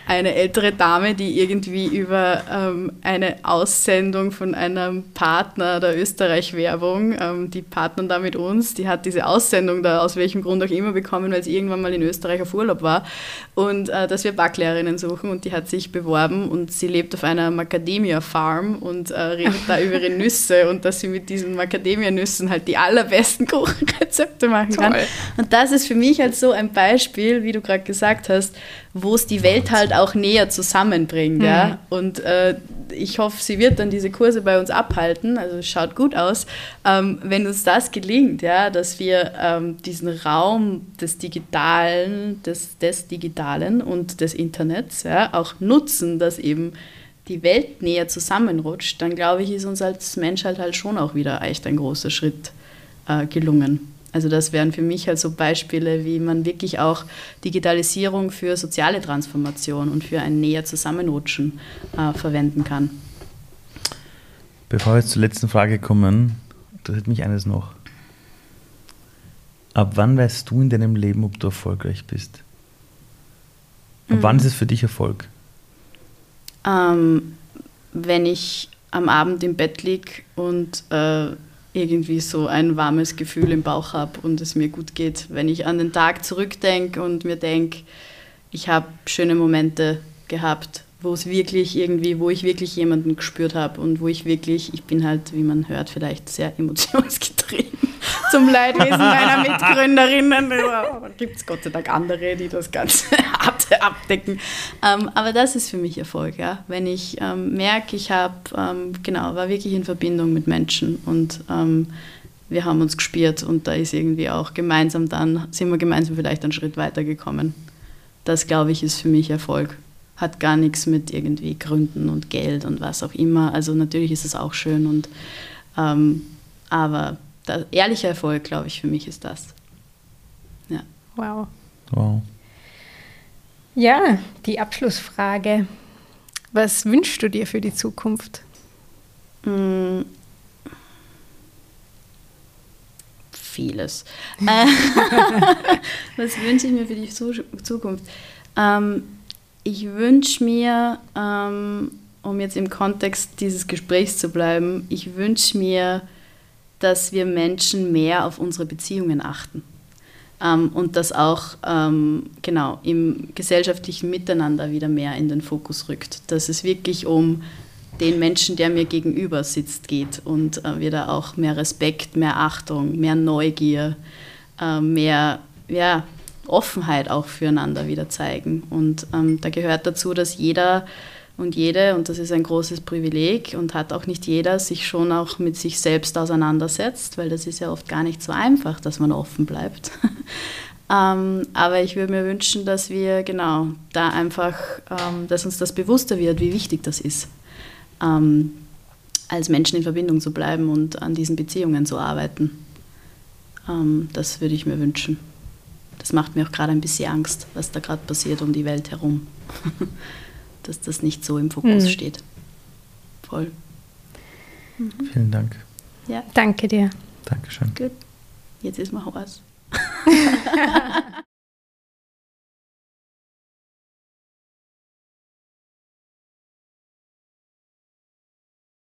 Eine ältere Dame, die irgendwie über ähm, eine Aussendung von einem Partner der Österreich-Werbung, ähm, die partnern da mit uns, die hat diese Aussendung da aus welchem Grund auch immer bekommen, weil sie irgendwann mal in Österreich auf Urlaub war und äh, dass wir Backlehrerinnen suchen und die hat sich beworben und sie lebt auf einer Macadamia-Farm und äh, redet da über ihre Nüsse und dass sie mit diesen Macadamia-Nüssen halt die allerbesten Kuchenrezepte machen Toll. kann. Und das ist für mich halt so ein Beispiel, wie du gerade gesagt hast, wo es die Welt halt auch näher zusammenbringt. Mhm. Ja? Und äh, ich hoffe, sie wird dann diese Kurse bei uns abhalten. Also es schaut gut aus. Ähm, wenn uns das gelingt, ja, dass wir ähm, diesen Raum des Digitalen, des, des Digitalen und des Internets ja, auch nutzen, dass eben die Welt näher zusammenrutscht, dann glaube ich, ist uns als Menschheit halt schon auch wieder echt ein großer Schritt äh, gelungen. Also das wären für mich halt so Beispiele, wie man wirklich auch Digitalisierung für soziale Transformation und für ein näher Zusammenrutschen äh, verwenden kann. Bevor wir jetzt zur letzten Frage kommen, interessiert mich eines noch. Ab wann weißt du in deinem Leben, ob du erfolgreich bist? Ab mhm. wann ist es für dich Erfolg? Ähm, wenn ich am Abend im Bett liege und äh, irgendwie so ein warmes Gefühl im Bauch habe und es mir gut geht. Wenn ich an den Tag zurückdenke und mir denke, ich habe schöne Momente gehabt, wo es wirklich irgendwie, wo ich wirklich jemanden gespürt habe und wo ich wirklich, ich bin halt, wie man hört, vielleicht sehr emotionsgetrieben. Zum Leidwesen meiner Mitgründerinnen. Gibt es Gott sei Dank andere, die das Ganze abdecken. Ähm, aber das ist für mich Erfolg, ja. Wenn ich ähm, merke, ich habe, ähm, genau, war wirklich in Verbindung mit Menschen und ähm, wir haben uns gespürt und da ist irgendwie auch gemeinsam dann, sind wir gemeinsam vielleicht einen Schritt weiter gekommen. Das, glaube ich, ist für mich Erfolg hat gar nichts mit irgendwie Gründen und Geld und was auch immer. Also natürlich ist es auch schön und ähm, aber der ehrliche Erfolg, glaube ich, für mich ist das. Ja. Wow. Wow. Ja, die Abschlussfrage. Was wünschst du dir für die Zukunft? Mm. Vieles. Was wünsche ich mir für die Zukunft? Ähm, ich wünsche mir, ähm, um jetzt im Kontext dieses Gesprächs zu bleiben, ich wünsche mir, dass wir Menschen mehr auf unsere Beziehungen achten. Ähm, und das auch ähm, genau im gesellschaftlichen Miteinander wieder mehr in den Fokus rückt. Dass es wirklich um den Menschen, der mir gegenüber sitzt, geht und äh, wir auch mehr Respekt, mehr Achtung, mehr Neugier, äh, mehr ja, Offenheit auch füreinander wieder zeigen. Und ähm, da gehört dazu, dass jeder und jede, und das ist ein großes Privileg und hat auch nicht jeder, sich schon auch mit sich selbst auseinandersetzt, weil das ist ja oft gar nicht so einfach, dass man offen bleibt. ähm, aber ich würde mir wünschen, dass wir genau da einfach, ähm, dass uns das bewusster wird, wie wichtig das ist, ähm, als Menschen in Verbindung zu bleiben und an diesen Beziehungen zu arbeiten. Ähm, das würde ich mir wünschen. Das macht mir auch gerade ein bisschen Angst, was da gerade passiert um die Welt herum. dass das nicht so im Fokus mhm. steht. Voll. Mhm. Vielen Dank. Ja. Danke dir. Dankeschön. Gut. Jetzt ist mal Horst.